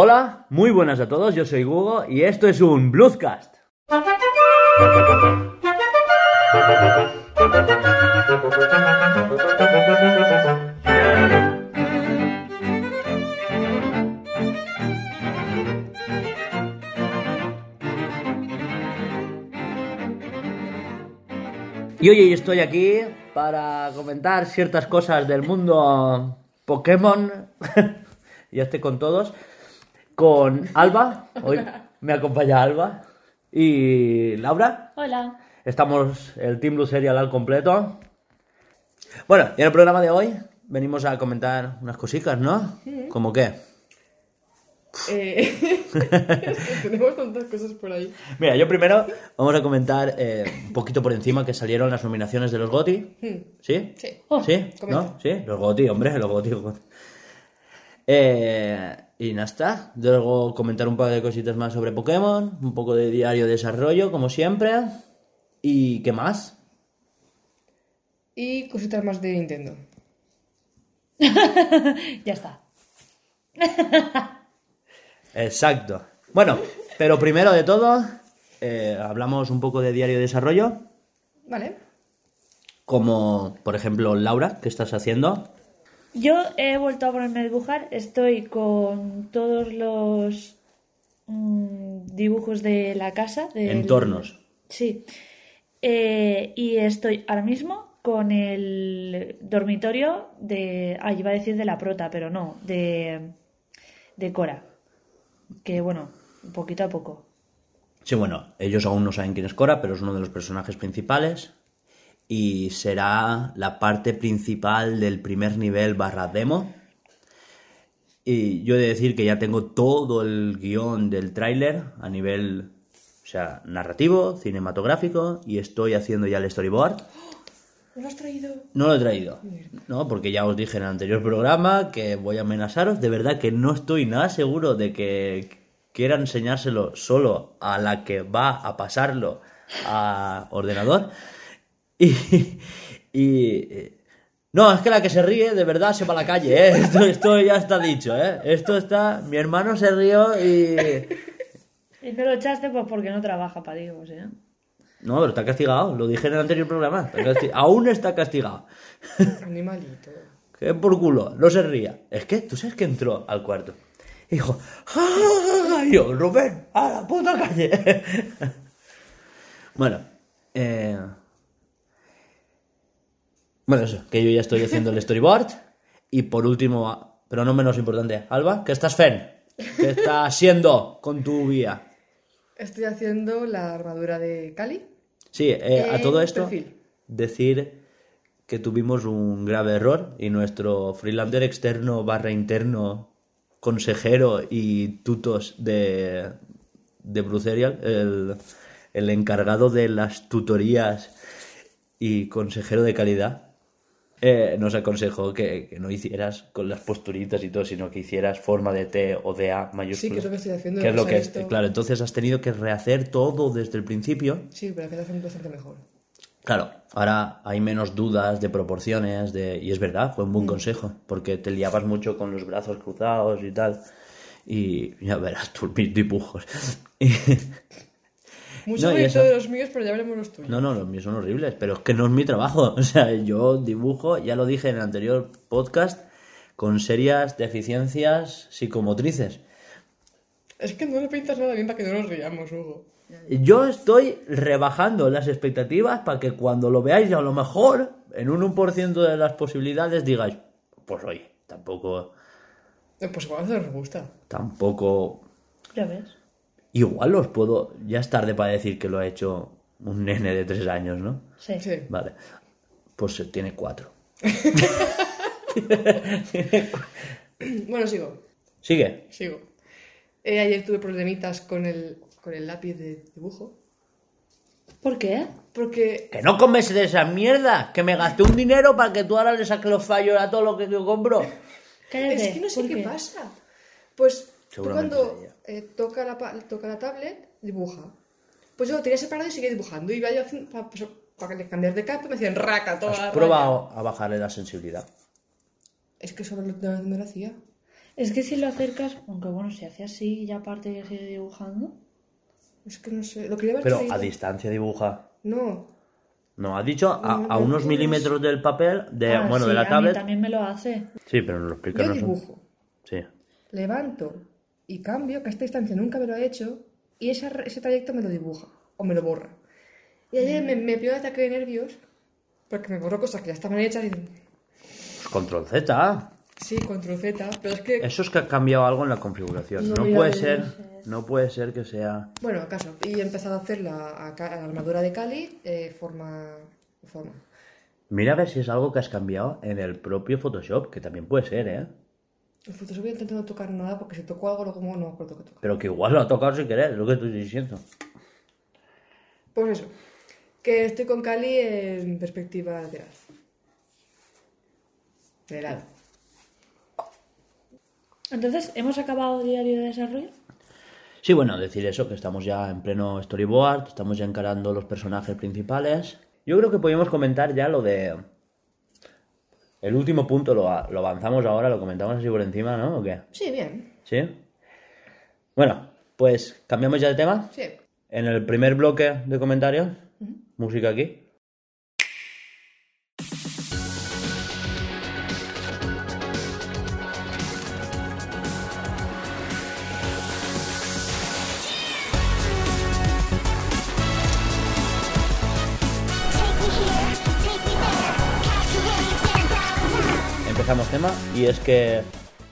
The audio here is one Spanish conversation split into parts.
Hola, muy buenas a todos, yo soy Hugo y esto es un Bluescast. Y hoy estoy aquí para comentar ciertas cosas del mundo Pokémon. ya estoy con todos. Con Alba. Hoy me acompaña Alba. Y Laura. Hola. Estamos el Team Blue Serial al completo. Bueno, y en el programa de hoy venimos a comentar unas cositas, ¿no? ¿Cómo qué? Eh, tenemos tantas cosas por ahí. Mira, yo primero vamos a comentar eh, un poquito por encima que salieron las nominaciones de los GOTY. ¿Sí? Sí. Oh, ¿Sí? comenta. ¿No? ¿Sí? Los GOTY, hombre, los GOTY. Eh, y nada está. Luego comentar un par de cositas más sobre Pokémon, un poco de diario de desarrollo, como siempre. ¿Y qué más? Y cositas más de Nintendo. Ya está. Exacto. Bueno, pero primero de todo, eh, hablamos un poco de diario de desarrollo. Vale. Como, por ejemplo, Laura, ¿qué estás haciendo? Yo he vuelto a ponerme a dibujar. Estoy con todos los mm, dibujos de la casa. del- Entornos. Sí. Eh, y estoy ahora mismo con el dormitorio de. Ah, iba a decir de la prota, pero no, de, de Cora. Que bueno, poquito a poco. Sí, bueno, ellos aún no saben quién es Cora, pero es uno de los personajes principales. Y será la parte principal del primer nivel barra demo. Y yo he de decir que ya tengo todo el guion del tráiler a nivel, o sea, narrativo, cinematográfico, y estoy haciendo ya el storyboard. ¿No lo has traído? No lo he traído, ¿no? Porque ya os dije en el anterior programa que voy a amenazaros. De verdad que no estoy nada seguro de que quiera enseñárselo solo a la que va a pasarlo a ordenador. Y, y- eh, no, es que la que se ríe de verdad se va a la calle, ¿eh? Esto, esto ya está dicho, ¿eh? Esto está... Mi hermano se rió y... Y no lo echaste pues porque no trabaja para Digos, ¿eh? No, pero está castigado, lo dije en el anterior programa. está casti- Aún está castigado. Animalito. Que por culo, no se ría. Es que, ¿tú sabes que entró al cuarto? Y dijo, ¡Ah! Y yo, Rubén, a la puta calle. bueno, eh... Bueno, eso, que yo ya estoy haciendo el storyboard. Y por último, pero no menos importante, Alba, ¿qué estás fen? ¿Qué estás haciendo con tu vía? Estoy haciendo la armadura de Cali. Sí, eh, a todo esto, perfil. decir que tuvimos un grave error y nuestro freelander externo barra interno, consejero y tutos de, de Blue Serial, el, el encargado de las tutorías y consejero de calidad, eh, nos aconsejó que, que no hicieras con las posturitas y todo, sino que hicieras forma de T o de A mayúscula. Sí, que es lo que estoy haciendo, Que es lo que esto. Claro, entonces has tenido que rehacer todo desde el principio. Sí, pero queda haciendo bastante mejor. Claro, ahora hay menos dudas de proporciones, de... y es verdad, fue un Mm. buen consejo, porque te liabas mucho con los brazos cruzados y tal, y ya verás tú mis dibujos. Mucho No, bonito eso- de los míos, pero ya veremos los tuyos. No, no, los míos son horribles, pero es que no es mi trabajo. O sea, yo dibujo, ya lo dije en el anterior podcast, con serias deficiencias psicomotrices. Es que no le pintas nada bien para que no nos riamos, Hugo. Yo estoy rebajando las expectativas para que cuando lo veáis, a lo mejor, en un 1% de las posibilidades, digáis, pues oye, tampoco, Eh, Pues igual no nos gusta. tampoco, Ya ves. Igual os puedo, ya es tarde para decir que lo ha hecho un nene de tres años, ¿no? Sí. Sí. Vale, pues eh, tiene cuatro. Bueno, sigo. Sigue. Sigo. Eh, ayer tuve problemitas con el, con el lápiz de dibujo. ¿Por qué? Porque Que no comes de esa mierda, que me gasté un dinero para que tú ahora le saques los fallos a todo lo que yo compro. Cállate. es que no sé ¿por qué, pasa. Pues tú Seguramente cuando sería. eh, toca, la, toca la tablet, dibuja. Pues yo lo tenía separado y seguía dibujando. Y iba yo haciendo- pues, para cambiar de capa me decían raca toda la ¿Has raya. probado a bajarle la sensibilidad? Es que eso no, no- no lo hacía. Es que si lo acercas, aunque bueno, si hace así y ya aparte de seguir dibujando. Es que no sé. Lo quería haber Pero traído. a distancia dibuja. No. No, ha dicho a, No, a no unos milímetros del papel, de, Ah, bueno, sí, de la a mí tablet. también me lo hace. Sí, pero nos lo explica Yo dibujo. Sí. Levanto y cambio, que a esta distancia nunca me lo ha hecho, y esa- ese trayecto me lo dibuja. O me lo borra. Y ayer me, me pilló un ataque de nervios. Porque me borró cosas que ya estaban hechas y... Pues control Z. Sí, control Z. Pero es que... Eso es que ha cambiado algo en la configuración. No, puede ser, no puede ser que sea. Bueno, acaso. Y he empezado a hacer la armadura de Cali eh, forma... forma. Mira a ver si es algo que has cambiado en el propio Photoshop, que también puede ser, ¿eh? En Photoshop voy intentando tocar nada porque si toco algo luego no me acuerdo que toco. Pero que igual lo ha tocado sin querer, es lo que estoy diciendo. Pues eso. Que estoy con Cali en perspectiva lateral. De lado. Entonces, ¿hemos acabado diario de desarrollo? Sí, bueno, decir eso, que estamos ya en pleno storyboard, estamos ya encarando los personajes principales. Yo creo que podríamos comentar ya lo de... El último punto lo, lo avanzamos ahora, lo comentamos así por encima, ¿no? ¿O qué? Sí, bien. ¿Sí? Bueno, pues cambiamos ya de tema. Sí. En el primer bloque de comentarios, música aquí. Empezamos tema y es que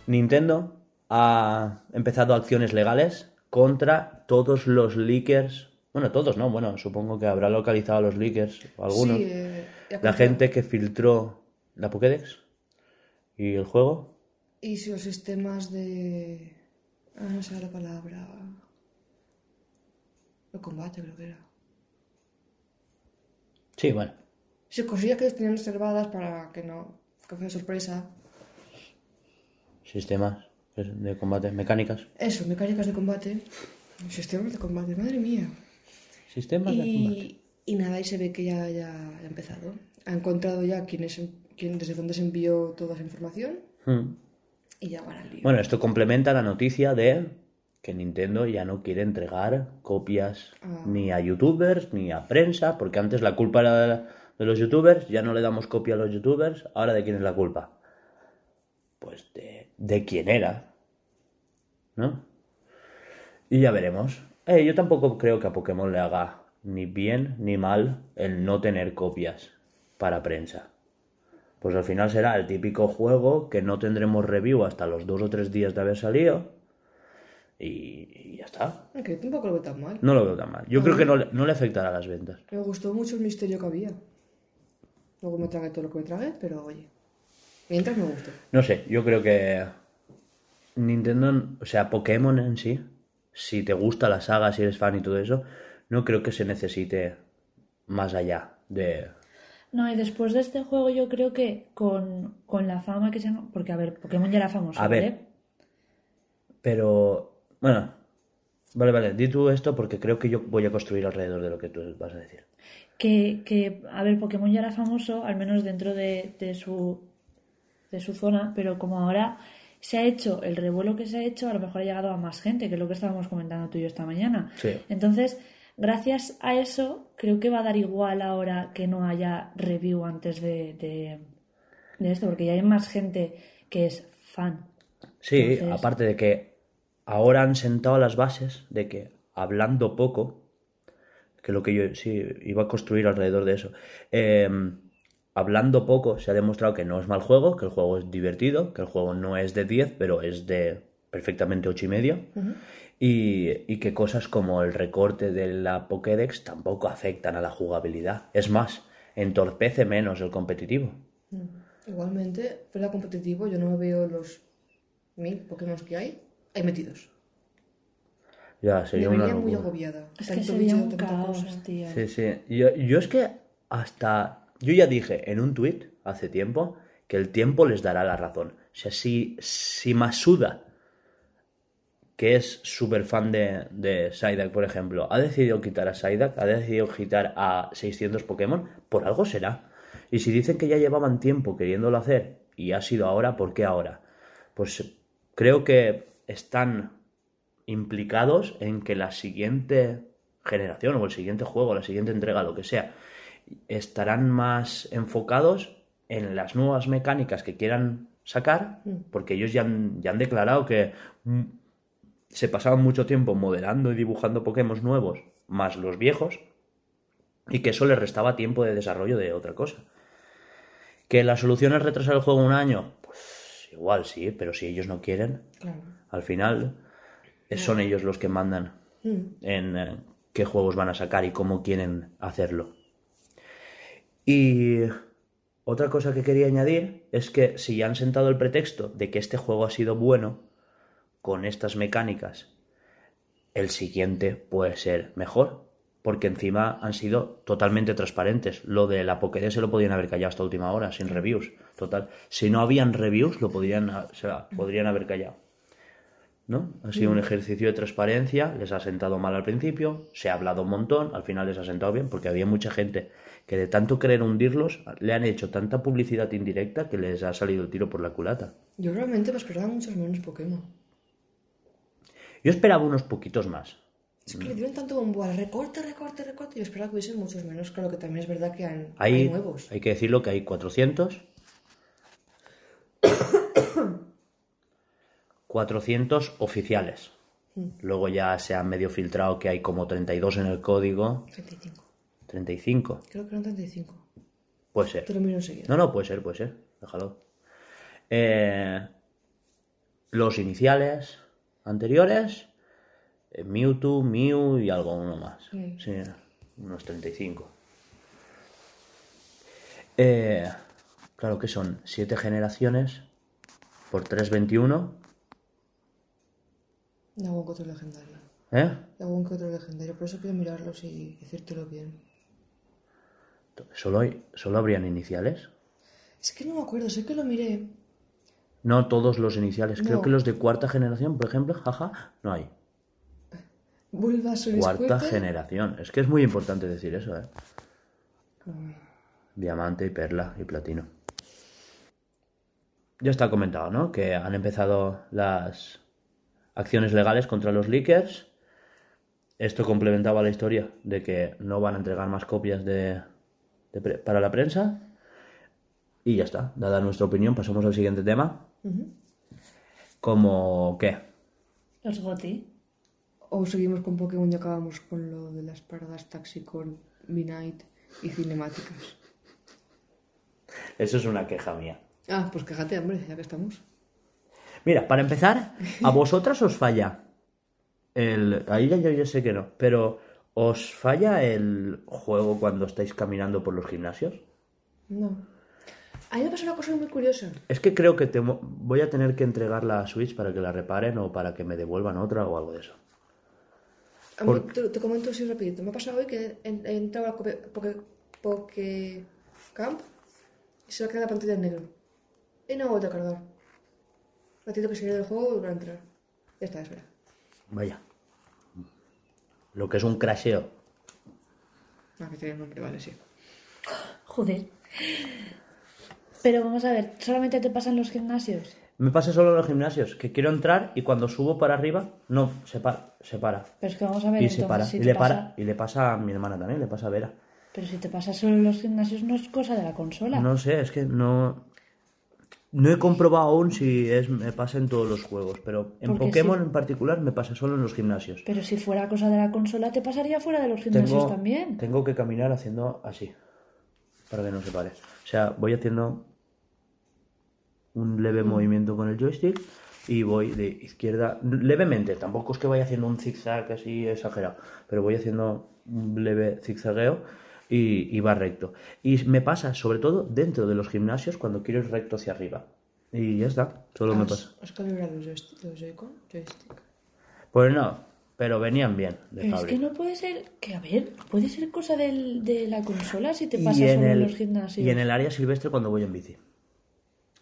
Nintendo ha empezado acciones legales contra todos los leakers. Bueno, todos no, bueno, supongo que habrá localizado a los leakers, o algunos. Sí, eh, La gente que filtró la Pokédex y el juego. Y si los sistemas de... Ah, no sé la palabra. De combate creo que era. Sí, bueno. Sí, cosillas que tenían reservadas para que no... Fuera sorpresa. Sistemas de combate, mecánicas. Eso, mecánicas de combate. Sistemas de combate, madre mía. Sistemas de combate. Y, y nada, y se ve que ya, ya ha empezado. Ha encontrado ya quién es, quién, desde dónde se envió toda esa información Hmm. y ya van al lío. Bueno, esto complementa la noticia de que Nintendo ya no quiere entregar copias Ah. ni a youtubers ni a prensa, porque antes la culpa era de, de los youtubers, ya no le damos copia a los youtubers, ahora de quién es la culpa. Pues de, de quién era, ¿no? Y ya veremos. Eh, yo tampoco creo que a Pokémon le haga ni bien ni mal el no tener copias para prensa. Pues al final será el típico juego que no tendremos review hasta los dos o tres días de haber salido. Y, y ya está. Tampoco lo veo tan mal. No lo veo tan mal. Yo creo que no no le afectará a las ventas. Me gustó mucho el misterio que había. Luego me tragué todo lo que me tragué, pero oye. Mientras me gustó. No sé, yo creo que Nintendo, o sea, Pokémon en sí, si te gusta la saga, si eres fan y todo eso, no creo que se necesite más allá de... No, y después de este juego yo creo que con, con la fama que se... Porque, a ver, Pokémon ya era famoso, A ver. ¿vale? Pero, bueno, vale, vale, di tú esto porque creo que yo voy a construir alrededor de lo que tú vas a decir. Que, que, a ver, Pokémon ya era famoso, al menos dentro de, de su, de su zona, pero como ahora se ha hecho el revuelo que se ha hecho, a lo mejor ha llegado a más gente, que es lo que estábamos comentando tú y yo esta mañana. Sí. Entonces, gracias a eso, creo que va a dar igual ahora que no haya review antes de, de, de esto, porque ya hay más gente que es fan. Sí, Entonces- aparte de que ahora han sentado las bases de que hablando poco, que lo que yo sí iba a construir alrededor de eso, eh, hablando poco se ha demostrado que no es mal juego, que el juego es divertido, que el juego no es de 10, pero es de perfectamente 8 y medio, y, y que cosas como el recorte de la Pokédex tampoco afectan a la jugabilidad. Es más, entorpece menos el competitivo. Igualmente, fuera competitivo, yo no veo los mil Pokémon que hay ahí metidos. Ya, Me sería una muy agobiada. Es que sería un caos, cosa. tío. Sí, sí. Yo, yo es que hasta. Yo ya dije en un tuit hace tiempo que el tiempo les dará la razón. O sea, si, si Masuda, que es súper fan de, de Psyduck, por ejemplo, ha decidido quitar a Psyduck, ha decidido quitar a 600 Pokémon, por algo será. Y si dicen que ya llevaban tiempo queriéndolo hacer y ha sido ahora, ¿por qué ahora? Pues creo que están implicados en que la siguiente generación o el siguiente juego, la siguiente entrega, lo que sea, estarán más enfocados en las nuevas mecánicas que quieran sacar, porque ellos ya han, ya han declarado que mm, se pasaban mucho tiempo modelando y dibujando Pokémon nuevos, más los viejos, y que eso les restaba tiempo de desarrollo de otra cosa. ¿Que la solución es retrasar el juego un año? Pues igual sí, pero si ellos no quieren, Claro. al final son ellos los que mandan en eh, qué juegos van a sacar y cómo quieren hacerlo. Y otra cosa que quería añadir es que si ya han sentado el pretexto de que este juego ha sido bueno con estas mecánicas, el siguiente puede ser mejor. Porque encima han sido totalmente transparentes. Lo de la Pokédex se lo podían haber callado hasta última hora, sin reviews. Total. Si no habían reviews, lo podrían, o sea, podrían haber callado. ¿No? Ha sido un ejercicio de transparencia, les ha sentado mal al principio, se ha hablado un montón, al final les ha sentado bien, porque había mucha gente que de tanto querer hundirlos, le han hecho tanta publicidad indirecta que les ha salido el tiro por la culata. Yo realmente me esperaba muchos menos Pokémon. Yo esperaba unos poquitos más. Es que le dieron tanto bombo al recorte, recorte, recorte. Yo esperaba que hubiesen muchos menos. Claro que también es verdad que han- hay, Hay, nuevos. hay que decirlo que hay 400. 400 oficiales. Luego ya se ha medio filtrado que hay como 32 en el código. 35. 35. Creo que eran 35. Puede ser. Te lo miro enseguida. No, no, puede ser, puede ser. Déjalo. Eh, los iniciales anteriores, eh, Mewtwo, Mew y algo uno más. Sí. Sí, unos 35. Eh, claro que son 7 generaciones por 321. Y algún que otro legendario. ¿Eh? Y algún que otro legendario. Por eso quiero mirarlos y decírtelo bien. ¿Solo, hay- ¿Solo habrían iniciales? Es que no me acuerdo. Sé que lo miré. No todos los iniciales. Creo que los de cuarta generación, por ejemplo, jaja, no hay. Bulbasaur y Cuarta Squirtle. generación. Es que es muy importante decir eso, ¿eh? Diamante y perla y platino. Ya está comentado, ¿no? Que han empezado las acciones legales contra los leakers. Esto complementaba la historia de que no van a entregar más copias de, de pre- para la prensa. Y ya está. Dada nuestra opinión, pasamos al siguiente tema. Ujú. Como, ¿qué? Los Goti. O seguimos con Pokémon y acabamos con lo de las paradas taxi con Midnight y cinemáticas. Eso es una queja mía. Ah, pues quéjate, hombre, ya que estamos. Mira, para empezar, a vosotras os falla el... Ahí ya yo, yo sé que no, pero ¿os falla el juego cuando estáis caminando por los gimnasios? No. A mí me pasó una cosa muy curiosa. Es que creo que te voy a tener que entregar la Switch para que la reparen o para que me devuelvan otra o algo de eso. Mí, Por- te, te comento así rapidito. Me ha pasado hoy que he, he entrado a Poke Camp y se me ha quedado la pantalla en negro. Y no he vuelto a cargar. Ratito que salí del juego y volver a entrar. Ya está, espera. Vaya. Lo que es un crasheo. Ah, que tiene nombre, vale, sí. Joder. Pero vamos a ver, ¿solamente te pasan los gimnasios? Me pasa solo en los gimnasios, que quiero entrar y cuando subo para arriba, no, se para. Se para. Pero es que vamos a ver, Y se entonces, para. si y te le pasa- para. Y le pasa a mi hermana también, le pasa a Vera. Pero si te pasa solo en los gimnasios no es cosa de la consola. No sé, es que no. No he comprobado aún si es, me pasa en todos los juegos, pero en Porque Pokémon sí. en particular me pasa solo en los gimnasios. Pero si fuera cosa de la consola, te pasaría fuera de los gimnasios Tengo, también. tengo que caminar haciendo así, para que no se pare. O sea, voy haciendo un leve Mm. movimiento con el joystick y voy de izquierda, levemente, tampoco es que vaya haciendo un zigzag así exagerado, pero voy haciendo un leve zigzagueo y, y va recto. Y me pasa sobre todo dentro de los gimnasios cuando quiero ir recto hacia arriba. Y ya está, solo me ¿Has, pasa. ¿Has calibrado los joystick? Los Joy-Con? Joystick. Pues no, pero venían bien de es que no puede ser, que a ver, puede ser cosa del- de la consola si te pasa en solo en el- los gimnasios. Y en el área silvestre cuando voy en bici.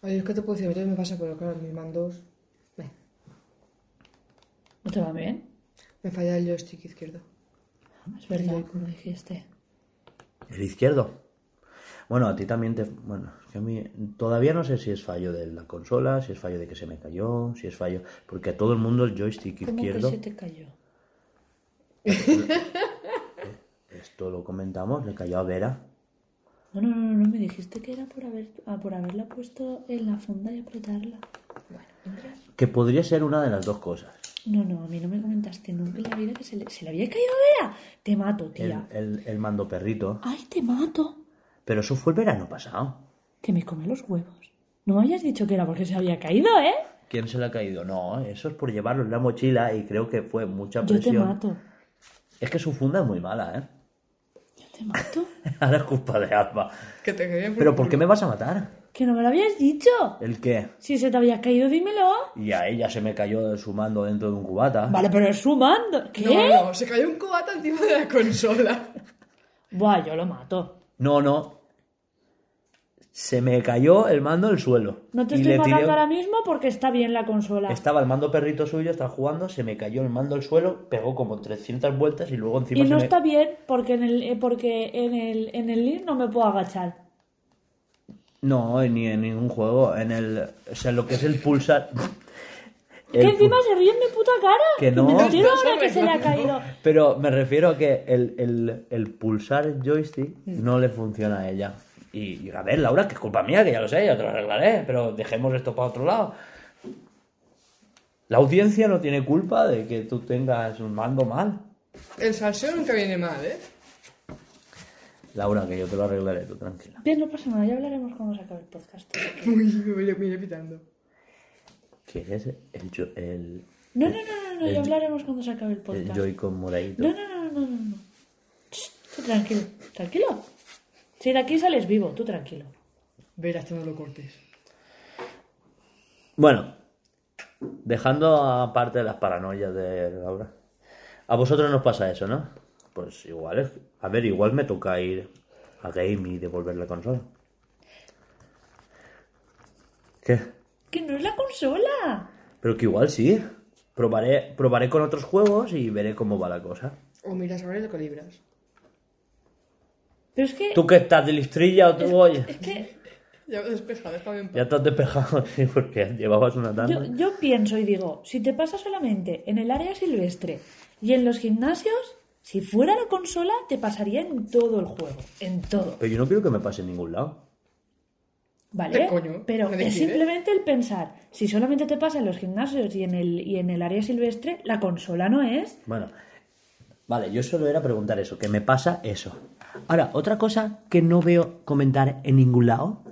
Oye, es que te puedo decir, a me pasa, pero claro, mis mandos... Me, ¿No te va bien? me falla el joystick izquierdo. Es verdad, como dijiste. El izquierdo. Bueno, a ti también te... Bueno, que a mí todavía no sé si es fallo de la consola, si es fallo de que se me cayó, si es fallo... Porque a todo el mundo el joystick ¿Cómo izquierdo... que se te cayó? Esto lo comentamos, le cayó a Vera. No, no, no, no, me dijiste que era por, haber, ah, por haberla puesto en la funda y apretarla. Bueno, entras. Que podría ser una de las dos cosas. No, no, a mí no me comentaste nunca en la vida que se le, se le había caído a Vera. Te mato, El, tía. el, el mando perrito. Ay, te mato. Pero eso fue el verano pasado. Que me come los huevos. No me habías dicho que era porque se había caído, ¿eh? ¿Quién se le ha caído? No, eso es por llevarlo en la mochila y creo que fue mucha Yo te presión. mato. Es que su funda es muy mala, ¿eh? Te mato. Ahora es culpa de Alba. Que te quedé por ¿Pero por qué me vas a matar? Que no me lo habías dicho. ¿El qué? Si se te había caído, dímelo. Y a ella se me cayó su mando dentro de un cubata. Vale, pero es su mando. ¿Qué? No, no, se cayó un cubata encima de la consola. Buah, yo lo mato. No, no. Se me cayó el mando al suelo. No te Y estoy tiré- matando ahora mismo porque está bien la consola. Estaba el mando perrito suyo, estaba jugando, se me cayó el mando al suelo, pegó como 300 vueltas y luego encima Y se no me... está bien porque en el, eh, porque en el, en el link no me puedo agachar. No, ni en ningún juego. En el... O sea, lo que es el pulsar... Que El encima pu- se ríe en mi puta cara. Que no. Me ahora que se le ha caído. Pero me refiero a que el, el- el pulsar el joystick no le funciona a ella. Y, y, a ver, Laura, que es culpa mía, que ya lo sé, ya te lo arreglaré, pero dejemos esto para otro lado. La audiencia no tiene culpa de que tú tengas un mando mal. El salseo nunca viene mal, ¿eh? Laura, que yo te lo arreglaré, tú tranquila. Bien, no pasa nada, ya hablaremos cuando se acabe el podcast. Uy, me voy, me voy pitando. ¿Qué es el, jo- el, No, no, no, no, no, El- ya hablaremos cuando se acabe el el podcast. Joy-Con moradito? No, no, no, no, no, no. Shh, tú tranquilo, tranquilo. Si de aquí sales vivo, tú tranquilo. Verás, tú no lo cortes. Bueno, dejando aparte las paranoias de Laura. A vosotros nos pasa eso, ¿no? Pues igual es... A ver, igual me toca ir a Game y devolver la consola. ¿Qué? Que no es la consola. Pero que igual sí. Probaré, probaré con otros juegos y veré cómo va la cosa. O miras ahora y lo calibras. Pero es que... ¿Tú qué estás de listrilla o tú, oye? Es que Ya me despeja, déjame en paz. Ya te has despejado, sí, porque llevabas una yo, tanda. yo pienso y digo, si te pasa solamente en el área silvestre y en los gimnasios, si fuera la consola, te pasaría en todo el juego. En todo. Pero yo no quiero que me pase en ningún lado. ¿Vale? Pero ¿Me es simplemente el pensar, si solamente te pasa en los gimnasios y en el, y en el área silvestre, la consola no es. Bueno, vale, yo solo era preguntar eso, que me pasa eso. Ahora, otra cosa que no veo comentar en ningún lado,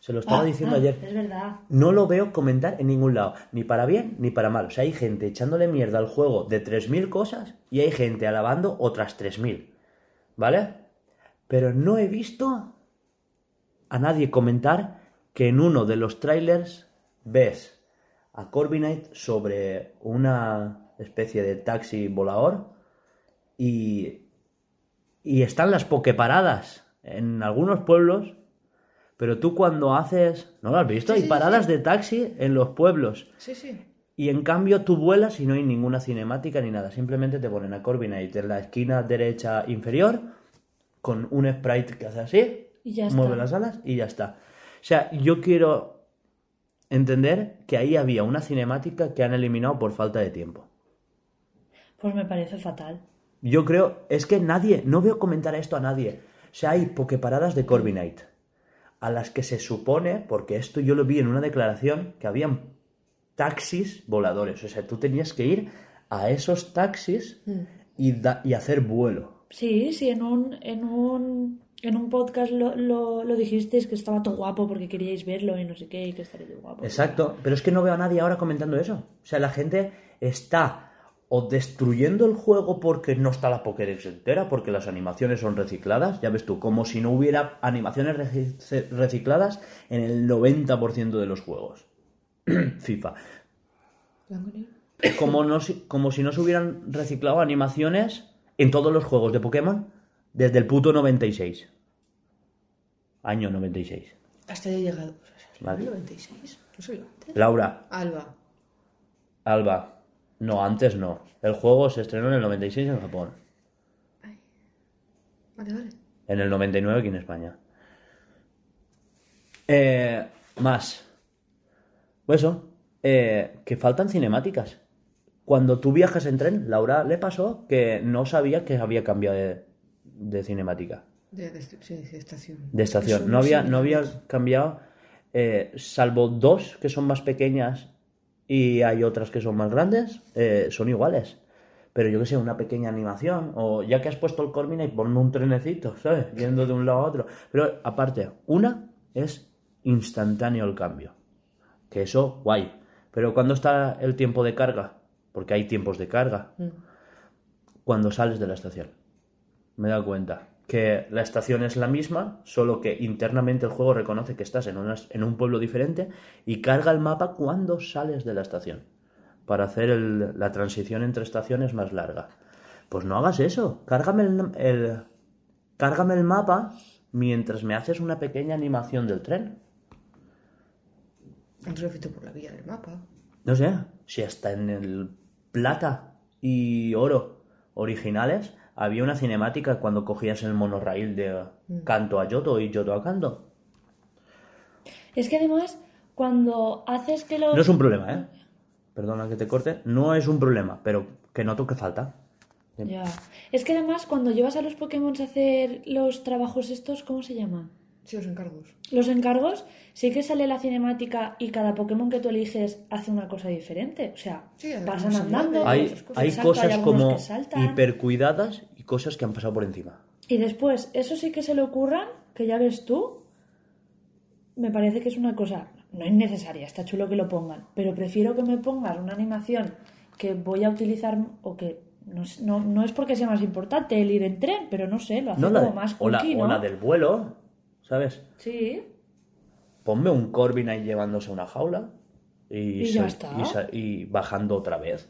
se lo estaba Ah, diciendo ah, ayer, Es verdad. no lo veo comentar en ningún lado, ni para bien ni para mal. O sea, hay gente echándole mierda al juego de 3.000 cosas y hay gente alabando otras 3.000, ¿vale? Pero no he visto a nadie comentar que en uno de los trailers ves a Corbinite sobre una especie de taxi volador y, y están las pokeparadas en algunos pueblos, pero tú cuando haces... ¿No lo has visto? Sí, hay sí, paradas sí. de taxi en los pueblos. Sí, sí. Y en cambio tú vuelas y no hay ninguna cinemática ni nada. Simplemente te ponen a Corbinite en la esquina derecha inferior con un sprite que hace así, Y ya mueve está. las alas y ya está. O sea, yo quiero entender que ahí había una cinemática que han eliminado por falta de tiempo. Pues me parece fatal. Yo creo, es que nadie, no veo comentar esto a nadie. O sea, hay pokeparadas de Corbinite a las que se supone, porque esto yo lo vi en una declaración, que habían taxis voladores. O sea, tú tenías que ir a esos taxis y, da- y hacer vuelo. Sí, sí, en un, en un, en un podcast lo, lo, lo dijisteis que estaba todo guapo porque queríais verlo y no sé qué, y que estaría todo guapo. Exacto, pero es que no veo a nadie ahora comentando eso. O sea, la gente está o destruyendo el juego porque no está la Pokédex entera, porque las animaciones son recicladas, ya ves tú, como si no hubiera animaciones reci- recicladas en el 90% de los juegos. FIFA. Como, no, si- como si no se hubieran reciclado animaciones en todos los juegos de Pokémon desde el puto 96. Año 96. Hasta ya he llegado. Vale. ¿el 96? ¿No soy antes? Laura, Alba. Alba. No, antes no. El juego se estrenó en el 96 en Japón. Vale, vale. En el 99 aquí en España. Eh, más. Pues eso, eh, que faltan cinemáticas. Cuando tú viajas en tren, Laura le pasó que no sabía que había cambiado de, de cinemática, De, de, sí, de estación. de estación. No había, no había cambiado, eh, salvo dos que son más pequeñas y hay otras que son más grandes, eh, son iguales. Pero yo que sé, una pequeña animación, o ya que has puesto el Cormina y ponme un trenecito, ¿sabes? Yendo de un lado a otro. Pero aparte, una es instantáneo el cambio. Que eso, guay. Pero cuando está el tiempo de carga, porque hay tiempos de carga, cuando sales de la estación. Me he dado cuenta que la estación es la misma, solo que internamente el juego reconoce que estás en, una- en un pueblo diferente y carga el mapa cuando sales de la estación, para hacer el- la transición entre estaciones más larga. Pues no hagas eso, cárgame el, el- cárgame el mapa mientras me haces una pequeña animación del tren. Lo visto por la vía del mapa. No sé, si hasta en el plata y oro originales había una cinemática cuando cogías el monorraíl de Canto a Yoto y Yoto a Canto. Es que además, cuando haces que los... No es un problema, ¿eh? Perdona que te corte. No es un problema, pero que noto que falta. Ya. Es que además, cuando llevas a los Pokémon a hacer los trabajos estos, ¿cómo se llaman? Sí, los encargos. Los encargos, sí que sale la cinemática y cada Pokémon que tú eliges hace una cosa diferente. O sea, Sí, pasan andando. Hay, cosas. hay Exacto, cosas como hipercuidadas y cosas que han pasado por encima. Y después, eso sí que se le ocurran, que ya ves tú, me parece que es una cosa no innecesaria, está chulo que lo pongan, pero prefiero que me pongas una animación que voy a utilizar o que no, es- no, no es porque sea más importante el ir en tren, pero no sé, lo hace No, como de- más o, la, cookie, o la del vuelo, ¿sabes? Sí, Ponme un Corbin ahí llevándose una jaula y, Y ya sal- está. y sa- y bajando otra vez.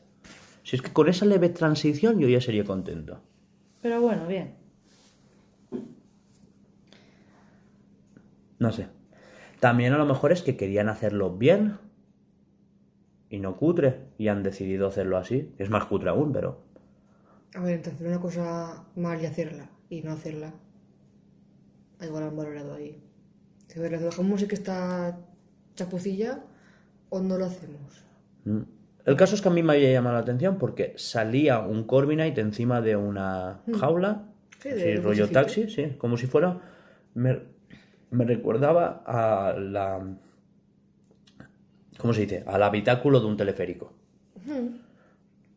Si es que con esa leve transición yo ya sería contento. pero bueno, bien. No sé. También a lo mejor es que querían hacerlo bien y no cutre y han decidido hacerlo así. Es más cutre aún, pero... A ver, entre hacer una cosa mal y hacerla, y no hacerla, igual han valorado ahí. Si ver, ¿lo dejamos y que está chapucilla o no lo hacemos? Mm. El caso es que a mí me había llamado la atención porque salía un Corviknight encima de una jaula, Sí, de así, rollo taxi, sí, como si fuera... Me, me recordaba a la... ¿Cómo se dice? Al habitáculo de un teleférico.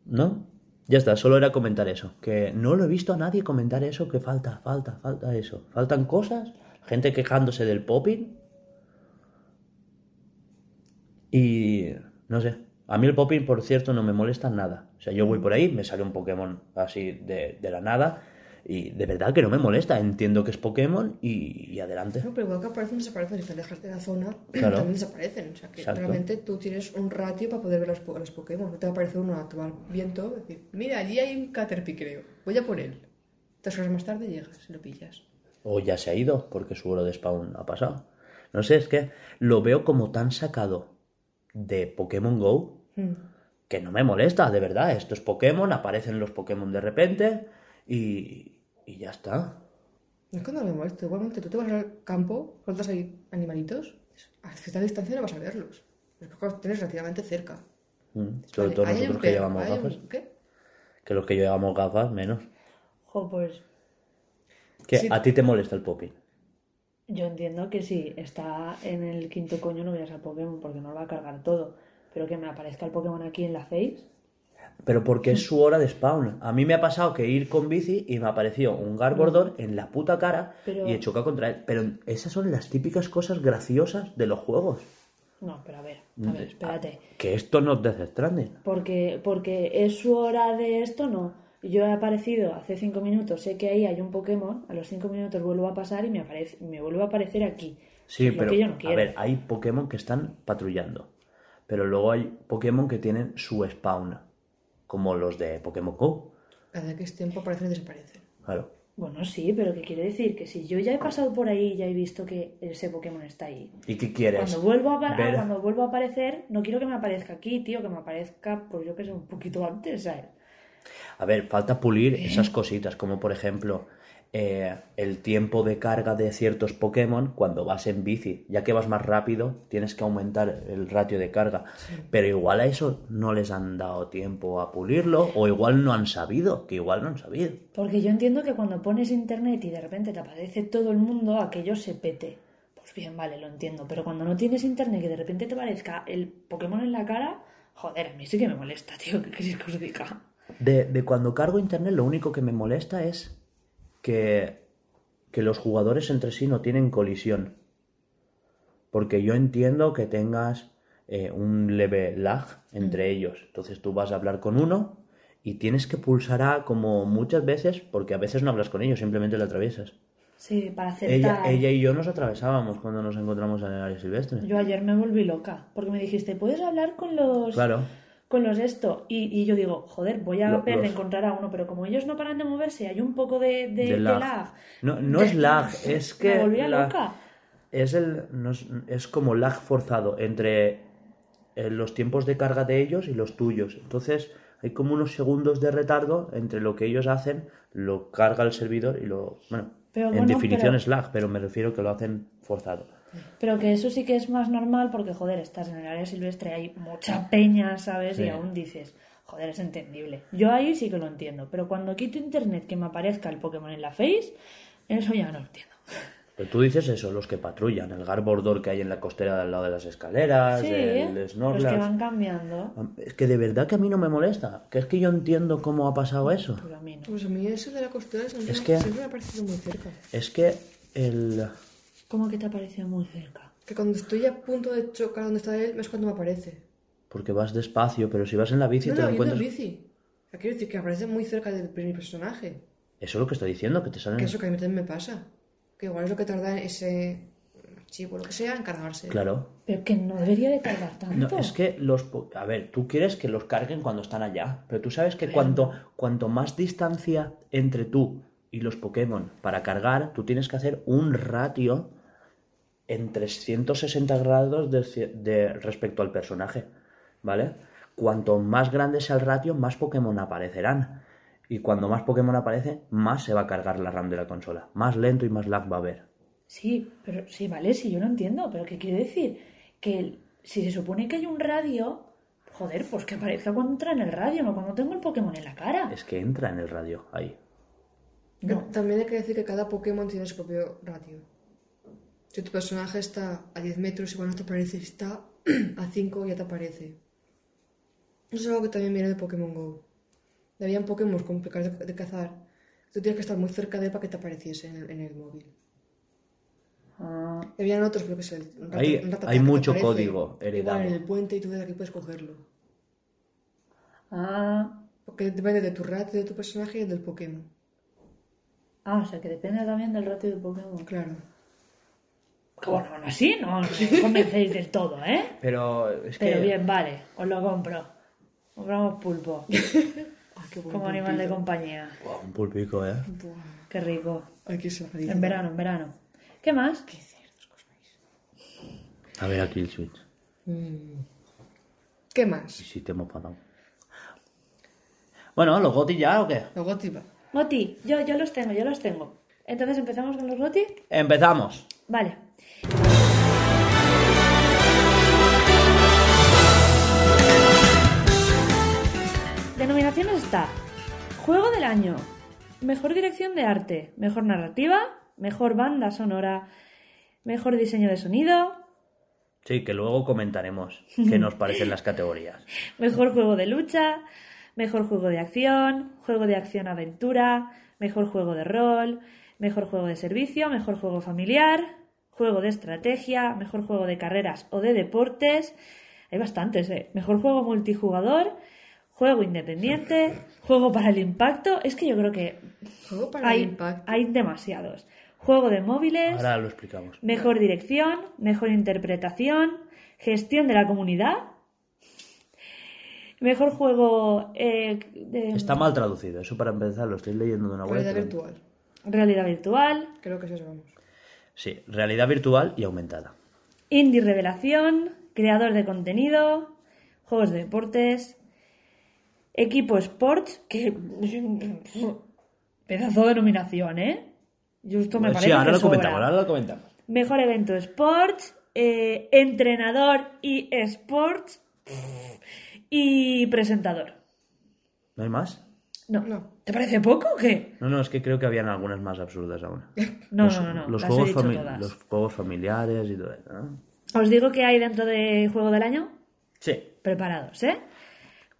¿No? Ya está, solo era comentar eso. Que no lo he visto a nadie comentar eso, que falta, falta, falta eso. Faltan cosas, gente quejándose del popping. Y no sé. A mí el popping, por cierto, no me molesta nada. O sea, yo voy por ahí, me sale un Pokémon así de, de la nada. Y de verdad que no me molesta. Entiendo que es Pokémon y, y adelante. No, pero igual que aparecen, desaparecen. Si te alejas de la zona, Claro. también desaparecen. O sea, que Exacto. realmente tú tienes un ratio para poder ver los, po- los Pokémon. No te va a aparecer uno a tomar viento. Decir, mira, allí hay un Caterpie, creo. Voy a por él. Tres horas más tarde llegas y lo pillas. O ya se ha ido porque su hora de spawn ha pasado. No sé, es que lo veo como tan sacado de Pokémon Go Mm. que no me molesta, de verdad. Esto es Pokémon, aparecen los Pokémon de repente y, y ya está. No es que no me moleste. Igualmente, tú te vas al campo, sueltas ahí animalitos, a cierta distancia no vas a verlos. Los Pokémon tienes relativamente cerca. Mm, Sobre Vale, todo nosotros que perro, llevamos un- gafas. ¿Qué? Que los que llevamos gafas, menos. Jo, pues Que Sí. a ti te molesta el popping. yo entiendo que si está en el quinto coño no veas al Pokémon porque no lo va a cargar todo. Pero que me aparezca el Pokémon aquí en la face. Pero porque es su hora de spawn. A mí me ha pasado que ir con bici y me apareció un Garbodor en la puta cara Pero- y he chocado contra él. Pero esas son las típicas cosas graciosas de los juegos. No, pero a ver, a ver, espérate. Que esto no es Death Stranding. Porque, porque es su hora de esto, no. Yo he aparecido hace cinco minutos, sé que ahí hay un Pokémon, a los cinco minutos vuelvo a pasar y me, aparece, me vuelve a aparecer aquí. Sí, pero que yo no a ver, hay Pokémon que están patrullando. Pero luego hay Pokémon que tienen su spawn. Como los de Pokémon Go. Cada que es tiempo aparecen y desaparecen. Claro. Bueno, sí, pero ¿qué quiere decir? Que si yo ya he pasado por ahí y ya he visto que ese Pokémon está ahí. ¿Y qué quieres? Cuando vuelvo, a, Ver- cuando vuelvo a aparecer, no quiero que me aparezca aquí, tío, que me aparezca, pues yo que sé, un poquito antes, ¿sabes? A ver, falta pulir ¿Eh? esas cositas, como por ejemplo, eh, el tiempo de carga de ciertos Pokémon cuando vas en bici. Ya que vas más rápido, tienes que aumentar el ratio de carga. Pero igual a eso no les han dado tiempo a pulirlo, o igual no han sabido, que igual no han sabido. Porque yo entiendo que cuando pones internet y de repente te aparece todo el mundo, aquello se pete. Pues bien, vale, lo entiendo. Pero cuando no tienes internet y de repente te aparezca el Pokémon en la cara, joder, a mí sí que me molesta, tío. ¿Qué queréis que os diga? De, de cuando cargo internet, lo único que me molesta es que, que los jugadores entre sí no tienen colisión. Porque yo entiendo que tengas eh, un leve lag entre ellos. Entonces tú vas a hablar con uno y tienes que pulsar A como muchas veces, porque a veces no hablas con ellos, simplemente lo atraviesas. Sí, para Ella, aceptar. ella y yo nos atravesábamos cuando nos encontramos en el área silvestre. Yo ayer me volví loca, porque me dijiste, ¿puedes hablar con los... Claro. Con los esto. Y, y yo digo, joder, voy a de los- encontrar a uno, pero como ellos no paran de moverse, hay un poco de, de, De de lag. No, no es lag, es que Me loca. es el no es, es como lag forzado entre eh, los tiempos de carga de ellos y los tuyos. Entonces hay como unos segundos de retardo entre lo que ellos hacen, lo carga el servidor y lo bueno, Pero en bueno, definición pero- es lag, pero me refiero que lo hacen forzado. Pero que eso sí que es más normal porque, joder, estás en el área silvestre, hay mucha peña, ¿sabes? Sí. Y aún dices, joder, es entendible. Yo ahí sí que lo entiendo, pero cuando quito internet que me aparezca el Pokémon en la face, eso ya no lo entiendo. Pero tú dices eso, los que patrullan, el Garbodor que hay en la costera al lado de las escaleras, Sí, el los Snorlax. que van cambiando, Es que de verdad que a mí no me molesta, que es que yo entiendo cómo ha pasado eso. pero a mí no. Pues a mí eso de la costera Es que- siempre me ha parecido muy cerca. Es que el ¿Cómo que te ha parecido muy cerca? Que cuando estoy a punto de chocar donde está él, es cuando me aparece. porque vas despacio, pero si vas en la bici no, te no, lo yendo en encuentras. bici. O sea, quiero decir que aparece muy cerca del primer personaje. Eso es lo que estoy diciendo, que te salen. Que eso que a mí también me pasa. Que igual es lo que tarda ese archivo o lo que sea en cargarse. Claro. Pero que no debería de tardar No, tanto. es que los. po- A ver, tú quieres que los carguen cuando están allá, pero tú sabes que cuanto, cuanto más distancia entre tú y los Pokémon para cargar, tú tienes que hacer un ratio en 360 grados de, respecto al personaje, ¿vale? Cuanto más grande sea el ratio, más Pokémon aparecerán. Y cuando más Pokémon aparece, más se va a cargar la RAM de la consola. Más lento y más lag va a haber. Sí, pero sí, vale, sí, yo lo entiendo, pero ¿qué quiere decir? Que el- si se supone que hay un radio, joder, pues que aparezca cuando entra en el radio, no cuando tengo el Pokémon en la cara. Es que entra en el radio, ahí. No. También hay que decir que cada Pokémon tiene su propio ratio. Si tu personaje está a 10 metros, igual no te aparece. Si está a 5, ya te aparece. Eso es algo que también viene de Pokémon Go. Habían Pokémon complicados de, de cazar. Tú tienes que estar muy cerca de él para que te apareciese en el, en el móvil. Ah, Y habían otros, creo que es el un Hay- que mucho aparece código heredado. Igual en el puente y tú desde aquí puedes cogerlo. ah, Porque depende de tu ratio de tu personaje y el del Pokémon. ah, o sea que depende también del ratio del Pokémon. Claro. Bueno, aún así no me convencéis del todo, ¿eh? Pero es Pero que. bien, vale, os lo compro. Compramos pulpo, Ay, qué buen como animal de compañía. Buah, un pulpico, ¿eh? Buah. Qué rico. Ay, qué. En verano, en verano. ¿Qué más? Qué cerdos, Cosmace. A ver aquí el Switch. Mm. ¿Qué Y más? si te hemos pasado. Bueno, ¿los gotis ya o qué? La gótica. Goti, yo, yo los tengo, yo los tengo. Entonces empezamos con los Goti. Empezamos. Vale. Denominaciones está Juego del año, Mejor dirección de arte, Mejor narrativa, Mejor banda sonora, Mejor diseño de sonido, Sí, que luego comentaremos qué nos parecen las categorías. Mejor juego de lucha, Mejor juego de acción, Juego de acción-aventura, Mejor juego de rol, Mejor juego de servicio, Mejor juego familiar, Juego de estrategia, Mejor juego de carreras o de deportes. Hay bastantes, ¿eh? Mejor juego multijugador, Juego independiente, Juego para el impacto. Es que yo creo que Juego para hay, el impacto. hay demasiados. Juego de móviles, Ahora lo explicamos. Mejor dirección, mejor interpretación, gestión de la comunidad, mejor juego eh, de Está mal traducido, eso para empezar, lo estoy leyendo de una web. Realidad virtual. Realidad virtual, Creo que es eso, vamos. Sí, realidad virtual y aumentada. indie revelación, creador de contenido, juegos de deportes, equipo sports, que pedazo de nominación, ¿eh? Justo me parece sí, ahora que lo sobra. comentamos, ahora lo comentamos. Mejor evento Sports, eh, entrenador y Sports y presentador. ¿No hay más? No. No. ¿Te parece poco o qué? No, no, es que creo que habían algunas más absurdas aún. No, los, no, no, no. Los, las he juegos dicho fami- todas. los juegos familiares y todo eso. ¿no? Os digo que hay dentro de Juego del Año. Sí. Preparados, ¿eh?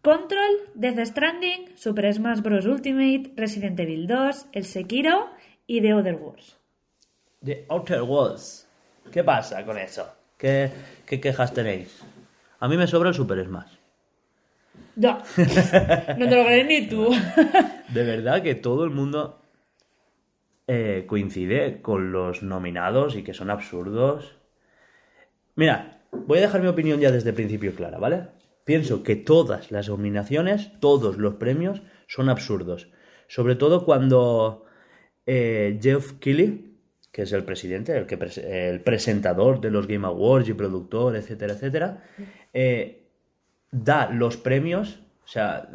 Control, Death Stranding, Super Smash Bros. Ultimate, Resident Evil 2, El Sekiro y The Other Wars. The Outer Worlds. ¿Qué pasa con eso? ¿Qué, qué quejas tenéis? A mí me sobra el Super Smash. No, no te lo crees ni tú. De verdad que todo el mundo eh, coincide con los nominados y que son absurdos. Mira, voy a dejar mi opinión ya desde el principio clara, ¿vale? Pienso que todas las nominaciones, todos los premios son absurdos. Sobre todo cuando eh, Jeff Keighley, que es el presidente, el, el presentador de los Game Awards y productor, etcétera, etcétera, eh, da los premios, o sea,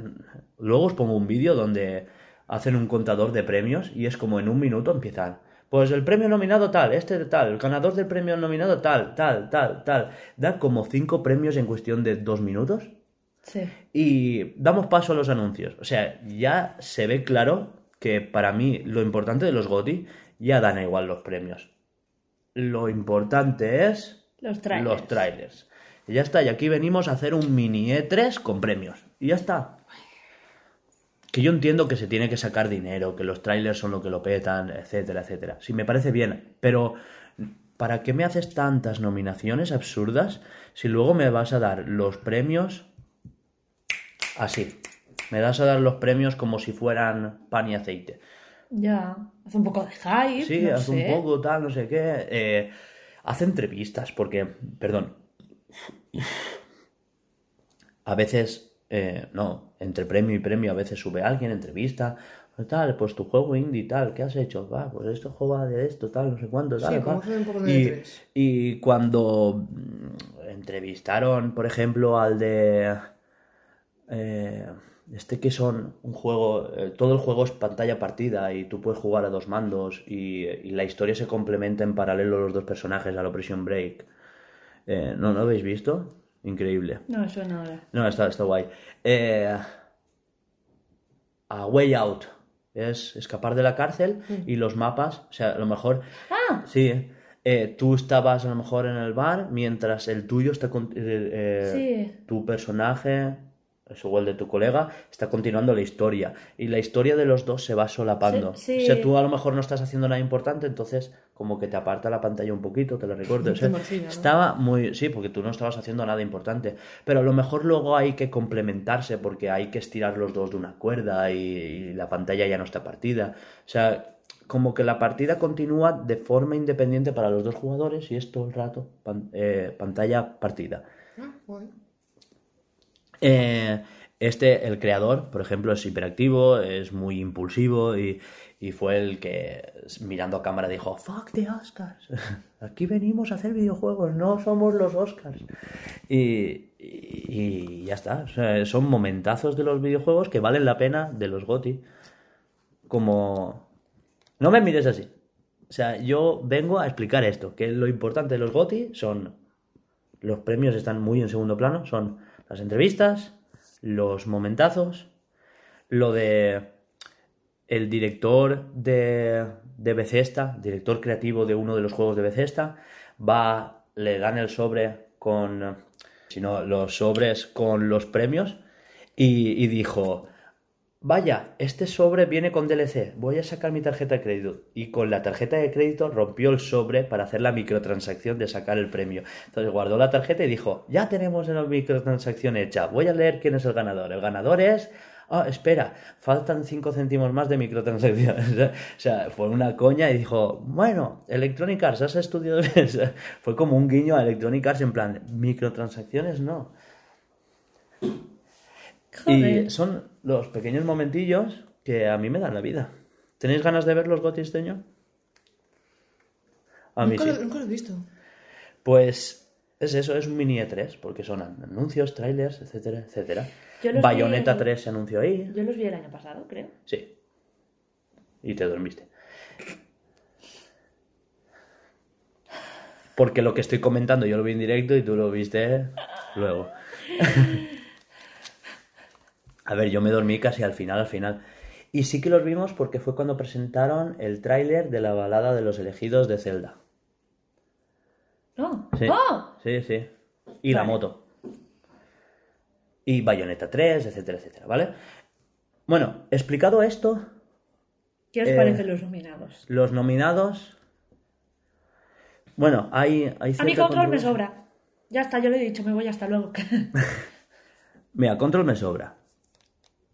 luego os pongo un vídeo donde hacen un contador de premios y es como en un minuto empiezan. Pues el premio nominado tal, este tal, el ganador del premio nominado tal, tal, tal, tal. Da como cinco premios en cuestión de dos minutos Sí. y damos paso a los anuncios. O sea, ya se ve claro que para mí lo importante de los GOTY ya dan igual los premios. Lo importante es Los trailers. los trailers. Y ya está, y aquí venimos a hacer un mini E3 con premios. Y ya está. Que yo entiendo que se tiene que sacar dinero, que los trailers son lo que lo petan, etcétera, etcétera. Sí, me parece bien, pero ¿para qué me haces tantas nominaciones absurdas si luego me vas a dar los premios así? Me das a dar los premios como si fueran pan y aceite. Ya. Hace un poco de hype. Sí, no hace sé. un poco, tal, no sé qué. Eh, hace entrevistas, porque, perdón, a veces, eh, no, entre premio y premio, a veces sube alguien, entrevista, tal, pues tu juego indie, tal, ¿qué has hecho? Va, pues esto juega de esto, tal, no sé cuánto, tal. Sí, como tal. hace un poco de y, E3. y cuando mm, entrevistaron, por ejemplo, al de... eh, este que son un juego, eh, todo el juego es pantalla partida y tú puedes jugar a dos mandos y, y la historia se complementa en paralelo los dos personajes a la Prison Break. Eh, ¿No lo habéis visto? Increíble. No me suena ahora. No, está, está guay. Eh, a Way Out. Es escapar de la cárcel y los mapas, o sea, a lo mejor... Ah, Sí, eh, tú estabas a lo mejor en el bar mientras el tuyo está... con- eh, eh, Sí. Tu personaje, es igual de tu colega, está continuando la historia. Y la historia de los dos se va solapando. Sí, sí. O sea, tú a lo mejor no estás haciendo nada importante, entonces como que te aparta la pantalla un poquito, te lo recuerdo. O sea. Estaba muy... Sí, porque tú no estabas haciendo nada importante. Pero a lo mejor luego hay que complementarse porque hay que estirar los dos de una cuerda y, y la pantalla ya no está partida. O sea, como que la partida continúa de forma independiente para los dos jugadores y es todo el rato pan- eh, pantalla partida. Ah, guay. Eh, este, el creador, por ejemplo, es hiperactivo, es muy impulsivo y, y fue el que mirando a cámara dijo, fuck the Oscars, aquí venimos a hacer videojuegos, no somos los Oscars. Y, y- ya está, son momentazos de los videojuegos que valen la pena de los GOTY. Como... No me mires así. O sea, yo vengo a explicar esto, que lo importante de los GOTY son los premios están muy en segundo plano, son las entrevistas, los momentazos, lo de el director de, de Bethesda, director creativo de uno de los juegos de Bethesda, va, le dan el sobre con, sino los sobres con los premios y, y dijo, Vaya, este sobre viene con DLC. Voy a sacar mi tarjeta de crédito. Y con la tarjeta de crédito rompió el sobre para hacer la microtransacción de sacar el premio. Entonces guardó la tarjeta y dijo, ya tenemos la microtransacción hecha. Voy a leer quién es el ganador. El ganador es... Ah, espera, faltan 5 céntimos más de microtransacciones. o sea, fue una coña y dijo, bueno, Electronic Arts, ¿has estudiado? Fue como un guiño a Electronic Arts en plan, microtransacciones no. Joder. Y son los pequeños momentillos que a mí me dan la vida. ¿Tenéis ganas de ver los gotis este año? A mí nunca, sí. lo, nunca lo he visto. Pues es eso, es un mini E3, porque son anuncios, trailers, etcétera, etcétera. Bayonetta vi- 3 se anunció ahí. Yo los vi el año pasado, creo. Sí. Y te dormiste. Porque lo que estoy comentando yo lo vi en directo y tú lo viste luego. A ver, yo me dormí casi al final, al final. Y sí que los vimos porque fue cuando presentaron el tráiler de la balada de los elegidos de Zelda. No. Sí, ¡Oh! sí, sí. Y la moto. Y Bayonetta 3, etcétera, etcétera, ¿vale? Bueno, explicado esto, ¿Qué os Eh, parecen los nominados? los nominados... Bueno, hay... hay A mi cierta control me sobra. Ya está, yo lo he dicho, me voy hasta luego. Mira, Control me sobra.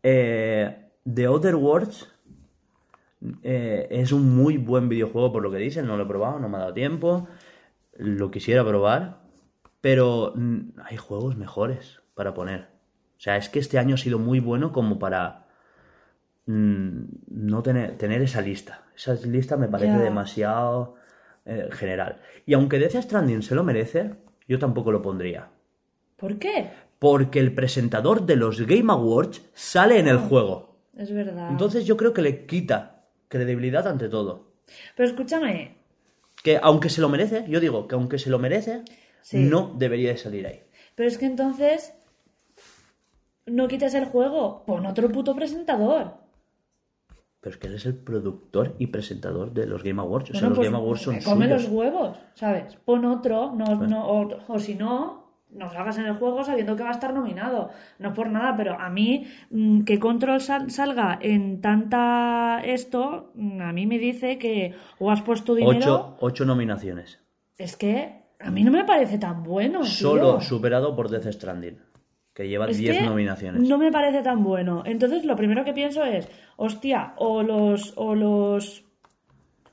Eh, The Other Worlds eh, es un muy buen videojuego por lo que dicen. No lo he probado, no me ha dado tiempo. Lo quisiera probar. Pero mm, hay juegos mejores para poner. O sea, es que este año ha sido muy bueno como para mm, no tener, tener esa lista. Esa lista me parece demasiado eh, general. Y aunque Death Stranding se lo merece, yo tampoco lo pondría. ¿Por qué? Porque el presentador de los Game Awards sale en el juego. Es verdad. Entonces yo creo que le quita credibilidad ante todo. Pero escúchame, Que aunque se lo merece, yo digo que aunque se lo merece, Sí. no debería de salir ahí. pero es que entonces no quites el juego, pon otro puto presentador. Pero es que él es el productor y presentador de los Game Awards. O sea, los pues, Game Awards son me come suyos. los huevos, ¿sabes? Pon otro, no, no, o, o si no, no salgas en el juego sabiendo que va a estar nominado. No es por nada, pero a mí mm, que Control sal- salga en tanta esto, mm, a mí me dice que o has puesto dinero. Ocho, ocho nominaciones. Es que a mí no me parece tan bueno. tío. Solo superado por Death Stranding, que lleva Es 10 que nominaciones. No me parece tan bueno. Entonces lo primero que pienso es, hostia, o los o los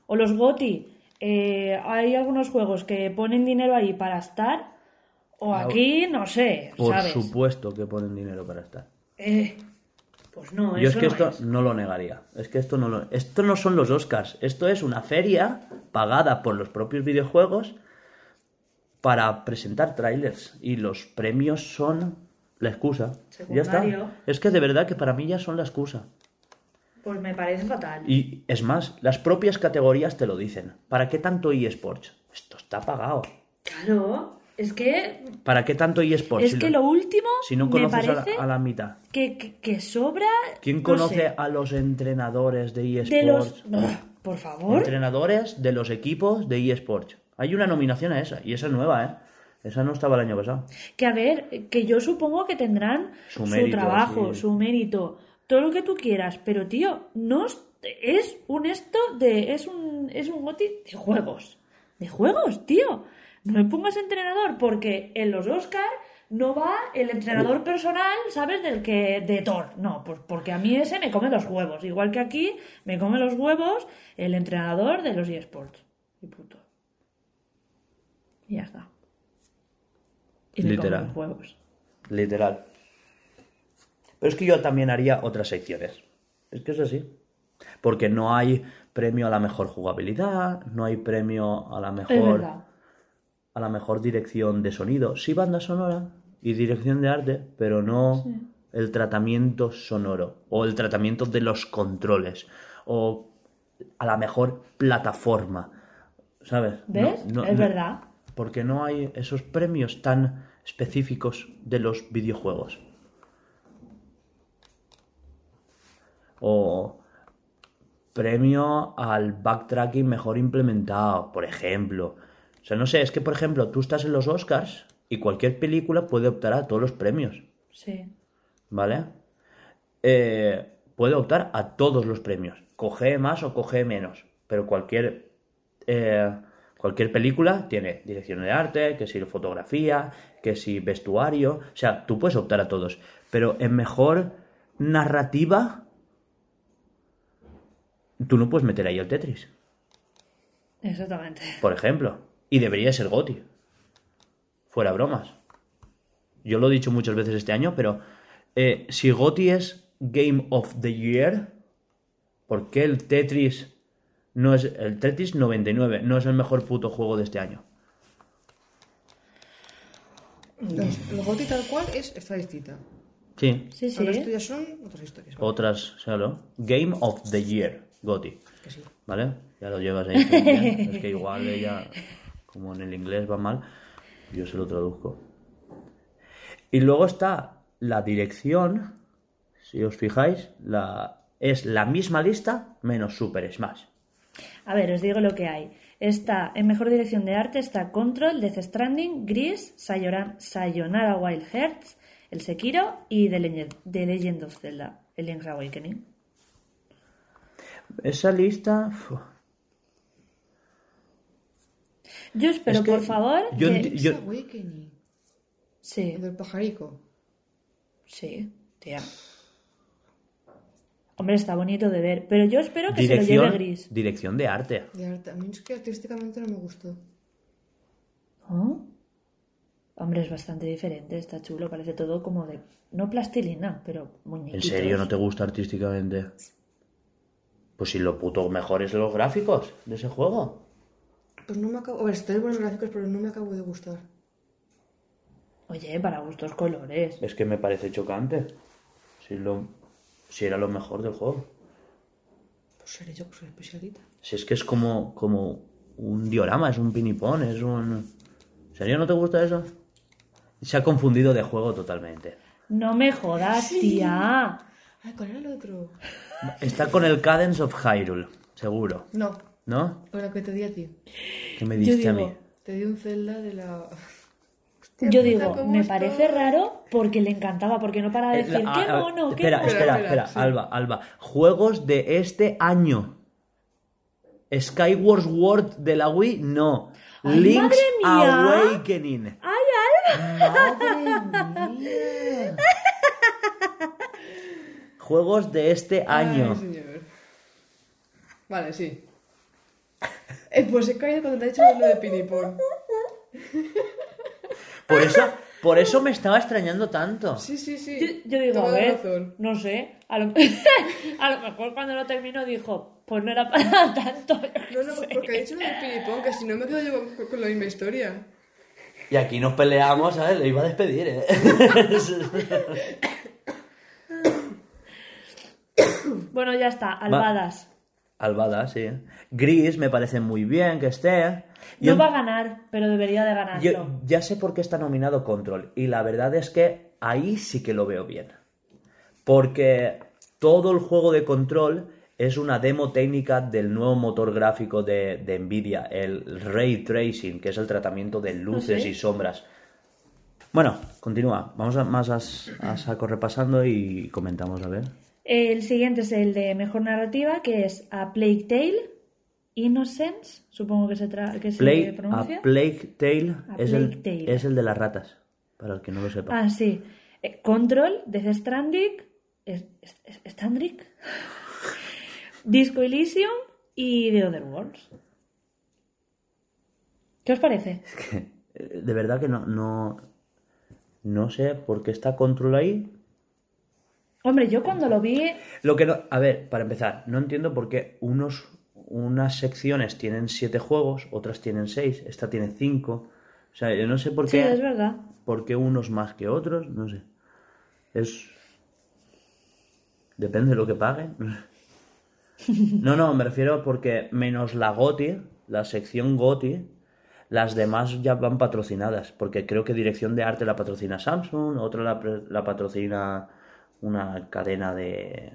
o los GOTI, eh, hay algunos juegos que ponen dinero ahí para estar, o aquí, no sé, Por ¿sabes? supuesto que ponen dinero para estar. Eh, pues no, Yo es que no esto es. no lo negaría. Es que esto no lo... Esto no son los Oscars. Esto es una feria pagada por los propios videojuegos para presentar trailers. Y los premios son la excusa. Ya está. Secundario. Es que de verdad que para mí ya son la excusa. Pues me parece fatal. Y es más, las propias categorías te lo dicen. ¿Para qué tanto eSports? Esto está pagado. Claro, es que ¿Para qué tanto eSports? es si que lo- lo último si no me conoces a la, parece a la mitad. que, que, que sobra. ¿Quién no conoce sé, a los entrenadores de eSports? de los Ugh, por favor. Entrenadores de los equipos de eSports. Hay una nominación a esa, y esa es nueva, ¿eh? Esa no estaba el año pasado. Que a ver, que yo supongo que tendrán Su trabajo, sí. su mérito, todo lo que tú quieras, pero tío, no es, es un esto de es un es un goti de juegos, de juegos, tío. No me pongas entrenador porque en los Oscar no va el entrenador personal, ¿sabes? Del que de Thor. No, pues porque a mí ese me come los huevos, igual que aquí me come los huevos el entrenador de los eSports. Y puto. Y ya está. Y me come Literal. los huevos. Literal. Pero es que yo también haría otras secciones. Es que es así. Porque no hay premio a la mejor jugabilidad, no hay premio a la Es mejor verdad. A la mejor dirección de sonido. Sí, banda sonora y dirección de arte, pero no el tratamiento sonoro o el tratamiento de los controles o a la mejor plataforma. ¿Sabes? No- ¿Ves? no- es no- verdad. Porque no hay esos premios tan específicos de los videojuegos. O premio al backtracking mejor implementado, por ejemplo. O sea, no sé, es que por ejemplo tú estás en los Oscars y cualquier película puede optar a todos los premios, Sí. ¿vale? Eh, puede optar a todos los premios, coge más o coge menos, pero cualquier eh, cualquier película tiene dirección de arte, que si fotografía, que si vestuario, o sea, tú puedes optar a todos, pero en mejor narrativa tú no puedes meter ahí el Tetris, Exactamente. por ejemplo, y debería ser Goti. Fuera bromas. Yo lo he dicho muchas veces este año, pero eh, si Goti es Game of the Year, ¿por qué el Tetris no es el Tetris 99 no es el mejor puto juego de este año? Los GOTY tal cual es estadística. Sí, Sí, sí. Ahora esto son otras historias. ¿vale? otras, claro. Game of the Year, Goti. Que sí. ¿Vale? Ya lo llevas ahí. Es que igual ella, como en el inglés va mal, yo se lo traduzco. Y luego está la dirección, si os fijáis, la, es la misma lista menos Super Smash. A ver, os digo lo que hay. Está en mejor dirección de arte está Control, Death Stranding, Gris, Sayonara Wild Hearts, el Sekiro y The Legend, The Legend of Zelda, el Link's Awakening. Esa lista... Yo espero, Es que por favor, yo que... Yo- Awakening. Sí, El del pajarico. sí, tía. Hombre, está bonito de ver, pero yo espero que se lo dirección, lleve Gris. dirección de arte. De arte. A mí es que artísticamente no me gustó. ¿Oh? Hombre, es bastante diferente, está chulo, parece todo como de... No plastilina, pero ¿En muñequitos. serio no te gusta artísticamente? Pues si lo puto mejor es los gráficos de ese juego. Pues no me acabo. A ver, estoy buenos gráficos, pero no me acabo de gustar. Oye, para gustos colores. Es que me parece chocante. Si, lo, si era lo mejor del juego. Pues seré yo que soy especialita. Si es que es como, como un diorama, es un pinipón, es un... ¿En serio no te gusta eso? Se ha confundido de juego totalmente. No me jodas, tía. Ay, ¿cuál era el otro? Está con el Cadence of Hyrule, seguro. No, ¿No? la que te di a ti. ¿Qué me Yo diste a digo- mí? Te di un Zelda de la. Yo digo, ¿cómo me parece raro porque le encantaba, porque no para de Eh, decir, la- qué ah, ah, mono, qué espera, mono. espera, Espera, espera, sí. Alba, Alba. Juegos de este año. Skyward Sword de la Wii, no. ¡Ay, Link's madre mía! Awakening. ¡Ay, Alba! ¡Madre mía! Juegos de este año. Ay, señor. Vale, sí. Eh, pues he caído cuando te he dicho lo de Pinipón. Por eso, por eso me estaba extrañando tanto. Sí, sí, sí. Yo, yo digo, a Toda ver, razón. no sé, a lo, a lo mejor cuando lo terminó dijo, pues no era para tanto. No, no, porque he dicho lo de Pinipón, que si no me quedo yo con, con la misma historia. Y aquí nos peleamos, ¿sabes? Le iba a despedir, ¿eh? Bueno, ya está, albadas. Albada, sí. Gris me parece muy bien que esté. No Yo- va a ganar, pero debería de ganarlo. Yo ya sé por qué está nominado Control y la verdad es que ahí sí que lo veo bien. Porque todo el juego de Control es una demo técnica del nuevo motor gráfico de, de Nvidia, el Ray Tracing, que es el tratamiento de luces sí? y sombras. Bueno, continúa. Vamos a, más a, a saco repasando y comentamos, a ver. El siguiente es el de mejor narrativa, que es A Plague Tale, Innocence, supongo que se, tra- que se pronuncia. a Plague Tale, A es, Plague el, Tale. es el de las ratas, para el que no lo sepa. Ah, sí. Eh, Control, Death Stranding, es- es- es- Stranding, Disco Elysium y The Other Worlds. ¿Qué os parece? Eh, De verdad que no, no, no sé por qué está Control ahí. Hombre, yo cuando lo vi, Lo que no, a ver, para empezar, no entiendo por qué unos, unas secciones tienen siete juegos, otras tienen seis, esta tiene cinco. O sea, yo no sé por sí, qué, es verdad. por qué unos más que otros, no sé. Es. Depende de lo que paguen. No, no, me refiero porque menos la GOTI, la sección GOTI, las demás ya van patrocinadas. Porque creo que dirección de arte la patrocina Samsung, otra la, la patrocina una cadena de.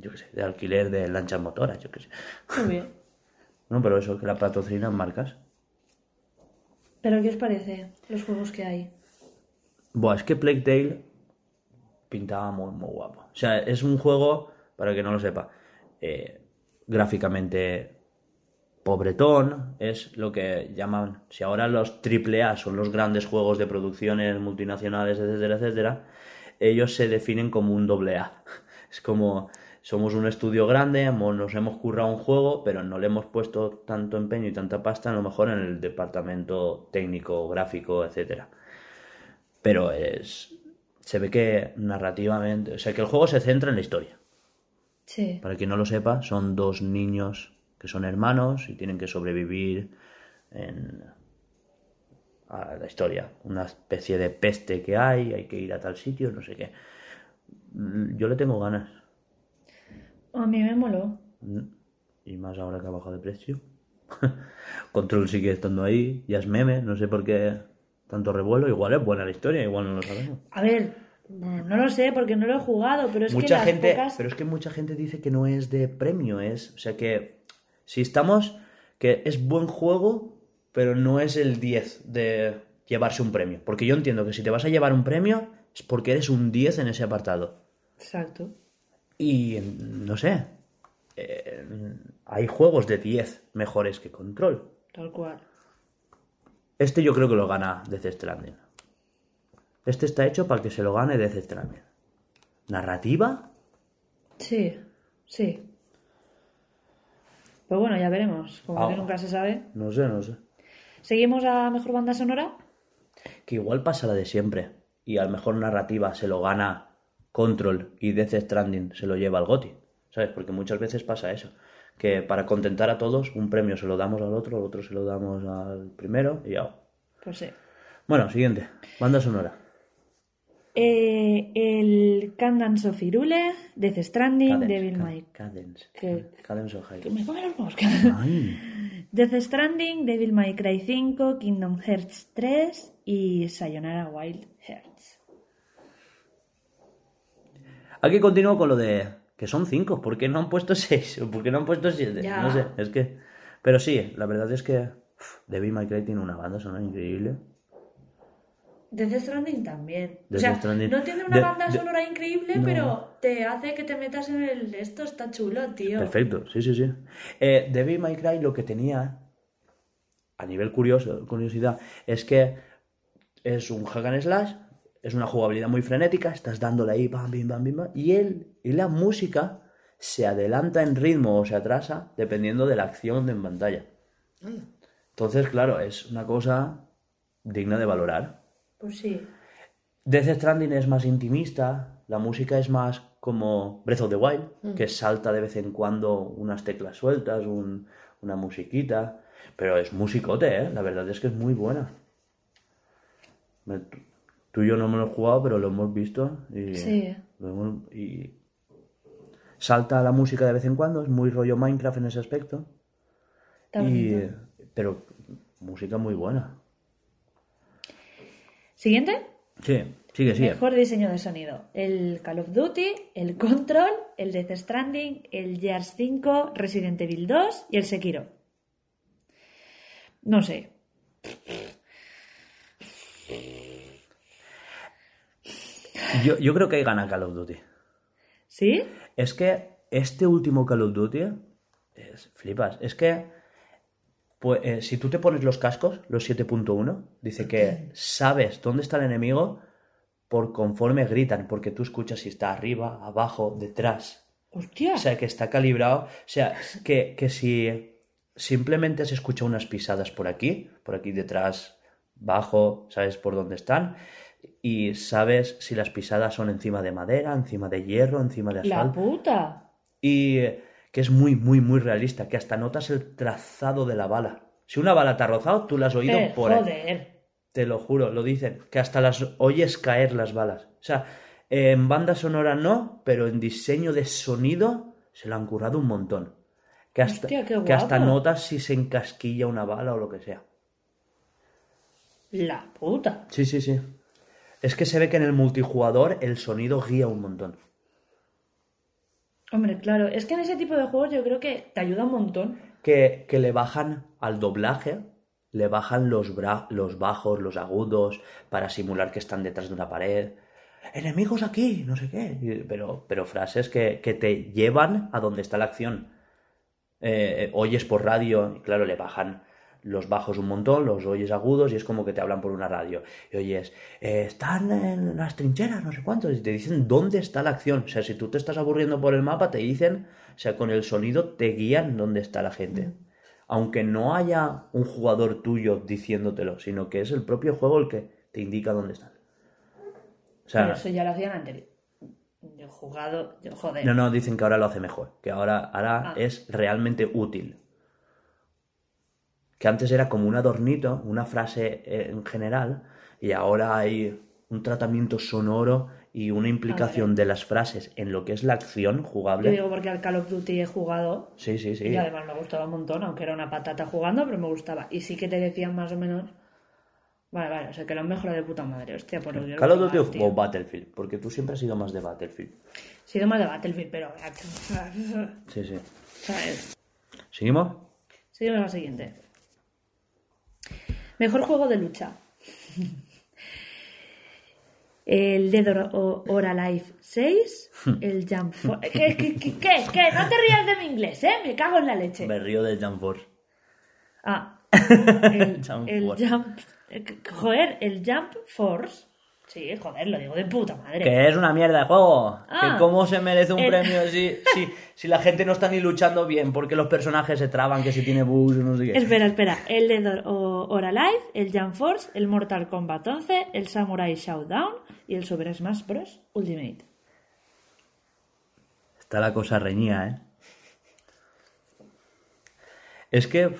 Yo qué sé, de alquiler de lanchas motoras, yo qué sé. Muy bien. No, pero eso, que la patrocinan marcas. ¿Pero qué os parece los juegos que hay? Buah, es que Plague Tale pintaba muy, muy guapo. O sea, es un juego, para el que no lo sepa, eh, gráficamente pobretón, es lo que llaman, si ahora los AAA son los grandes juegos de producciones multinacionales, etcétera, etcétera, ellos se definen como un doble A. Es como, somos un estudio grande, nos hemos currado un juego, pero no le hemos puesto tanto empeño y tanta pasta, a lo mejor en el departamento técnico, gráfico, etcétera pero es se ve que narrativamente, o sea, que el juego se centra en la historia. Sí. Para quien no lo sepa, son dos niños que son hermanos y tienen que sobrevivir en a la historia, una especie de peste que hay, hay que ir a tal sitio, no sé qué. Yo le tengo ganas. A mí me moló. Y más ahora que ha bajado de precio. Control sigue estando ahí, ya es meme, no sé por qué tanto revuelo. Igual es buena la historia, igual no lo sabemos. A ver, no lo sé porque no lo he jugado, pero es que las gente, pocas... pero es que mucha gente dice que no es de premio, es, o sea que si estamos que es buen juego, pero no es el 10 de llevarse un premio, porque yo entiendo que si te vas a llevar un premio es porque eres un 10 en ese apartado. Exacto. Y no sé, eh, hay juegos de 10 mejores que Control. Tal cual. Este yo creo que lo gana Death Stranding. Este está hecho para que se lo gane Death Stranding. ¿Narrativa? Sí, sí. Pues bueno, ya veremos. Como Ah. que nunca se sabe. No sé, no sé. ¿Seguimos a mejor banda sonora? Que igual pasa la de siempre. Y a lo mejor narrativa se lo gana Control y Death Stranding se lo lleva al GOTY. ¿Sabes? Porque muchas veces pasa eso. Que para contentar a todos, un premio se lo damos al otro, al otro se lo damos al primero y ya. Pues sí. Bueno, siguiente. Banda sonora. Eh, el Candance of Irule, Death Stranding, Cadence, Devil May Cadence. Que- Cadence of High. Que me come los moscas. Ay. Death Stranding, Devil May Cry 5, Kingdom Hearts 3 y Sayonara Wild Hearts. Aquí continúo con lo de que son cinco. ¿Por qué no han puesto seis? ¿O por qué no han puesto siete? Ya. No sé, es que... Pero sí, la verdad es que Devil May Cry tiene una banda sonora increíble. Death Stranding también. Death o sea, Stranding- no tiene una de- banda de- sonora increíble, No. pero te hace que te metas en el... Esto está chulo, tío. Perfecto, sí, sí, sí. Eh, Devil May Cry lo que tenía, a nivel curioso, curiosidad, es que es un hack and slash, es una jugabilidad muy frenética, estás dándole ahí, bam, bim, bam, bim, bam, y él, y la música se adelanta en ritmo o se atrasa dependiendo de la acción en pantalla. Entonces, claro, es una cosa digna de valorar. Pues sí. Death Stranding es más intimista, la música es más como Breath of the Wild, que salta de vez en cuando unas teclas sueltas, un- una musiquita, pero es musicote, ¿eh? La verdad es que es muy buena. Me- tú y yo no me lo hemos jugado, pero lo hemos visto y, Sí. hemos- y salta la música de vez en cuando, es muy rollo Minecraft en ese aspecto, y, pero música muy buena. Siguiente. Sí, sigue, sigue. Mejor diseño de sonido. El Call of Duty, el Control, el Death Stranding, el Gears 5, Resident Evil 2 y el Sekiro. No sé. Yo, yo creo que ahí gana Call of Duty. ¿Sí? Es que este último Call of Duty, es, flipas, es que pues, eh, si tú te pones los cascos, los 7.1, dice que sabes dónde está el enemigo por conforme gritan, porque tú escuchas si está arriba, abajo, detrás. Hostia. O sea, que está calibrado. O sea, que, que si simplemente has escuchado unas pisadas por aquí, por aquí detrás, bajo, sabes por dónde están, y sabes si las pisadas son encima de madera, encima de hierro, encima de la asfalto. puta. Y que es muy, muy, muy realista, que hasta notas el trazado de la bala. Si una bala te ha rozado, tú la has oído Eh, por ahí. joder. Te lo juro, lo dicen, que hasta las oyes caer las balas. O sea, en banda sonora no, pero en diseño de sonido se lo han currado un montón. Que hasta, Hostia, que hasta notas si se encasquilla una bala o lo que sea. La puta. Sí, sí, sí. Es que se ve que en el multijugador el sonido guía un montón. Hombre, claro. Es que en ese tipo de juegos yo creo que te ayuda un montón. que, que le bajan al doblaje, le bajan los, bra- los bajos, los agudos, para simular que están detrás de una pared. Enemigos aquí, no sé qué. Pero, pero frases que, que te llevan a donde está la acción. Eh, eh, oyes por radio, claro, le bajan los bajos un montón, los oyes agudos y es como que te hablan por una radio. Y oyes, eh, están en las trincheras, no sé cuántos, y te dicen dónde está la acción. O sea, si tú te estás aburriendo por el mapa, te dicen, o sea, con el sonido te guían dónde está la gente. Aunque no haya un jugador tuyo diciéndotelo, sino que es el propio juego el que te indica dónde están. O sea, Pero eso ya lo hacían anterior. Yo he jugado. Yo, joder. no, no, dicen que ahora lo hace mejor, que ahora, ahora Ah. es realmente útil. Que antes era como un adornito, una frase eh, en general, y ahora hay un tratamiento sonoro y una implicación de las frases en lo que es la acción Yo jugable. digo porque al Call of Duty he jugado Sí, sí, sí. y además me gustaba un montón, aunque era una patata jugando, pero me gustaba. Y sí que te decían más o menos. Vale, vale, o sea que lo han mejorado de puta madre, hostia, por lo Call of Duty o tío. Battlefield, porque tú siempre has sido más de Battlefield. He sido más de Battlefield, pero. Sí, sí. ¿Sabes? ¿Seguimos? Seguimos al siguiente. Mejor juego de lucha. El Dead or, or Alive 6. El Jump Force. ¿Qué, qué, qué? No te rías de mi inglés, ¿eh? Me cago en la leche. Me río de Jump Force. Ah. El, Jump el Force. Jump. Joder, el Jump Force. Sí, joder, lo digo de puta madre. Que es una mierda de juego. Ah. que cómo se merece un El- premio si, si, si la gente no está ni luchando bien, porque los personajes se traban, que si tiene bugs, no sé qué. Espera, espera. El Dead or, o- or Alive, el Jump Force, el Mortal Kombat 11, el Samurai Showdown y el Super Smash Bros. Ultimate. Está la cosa reñida, ¿eh? Es que,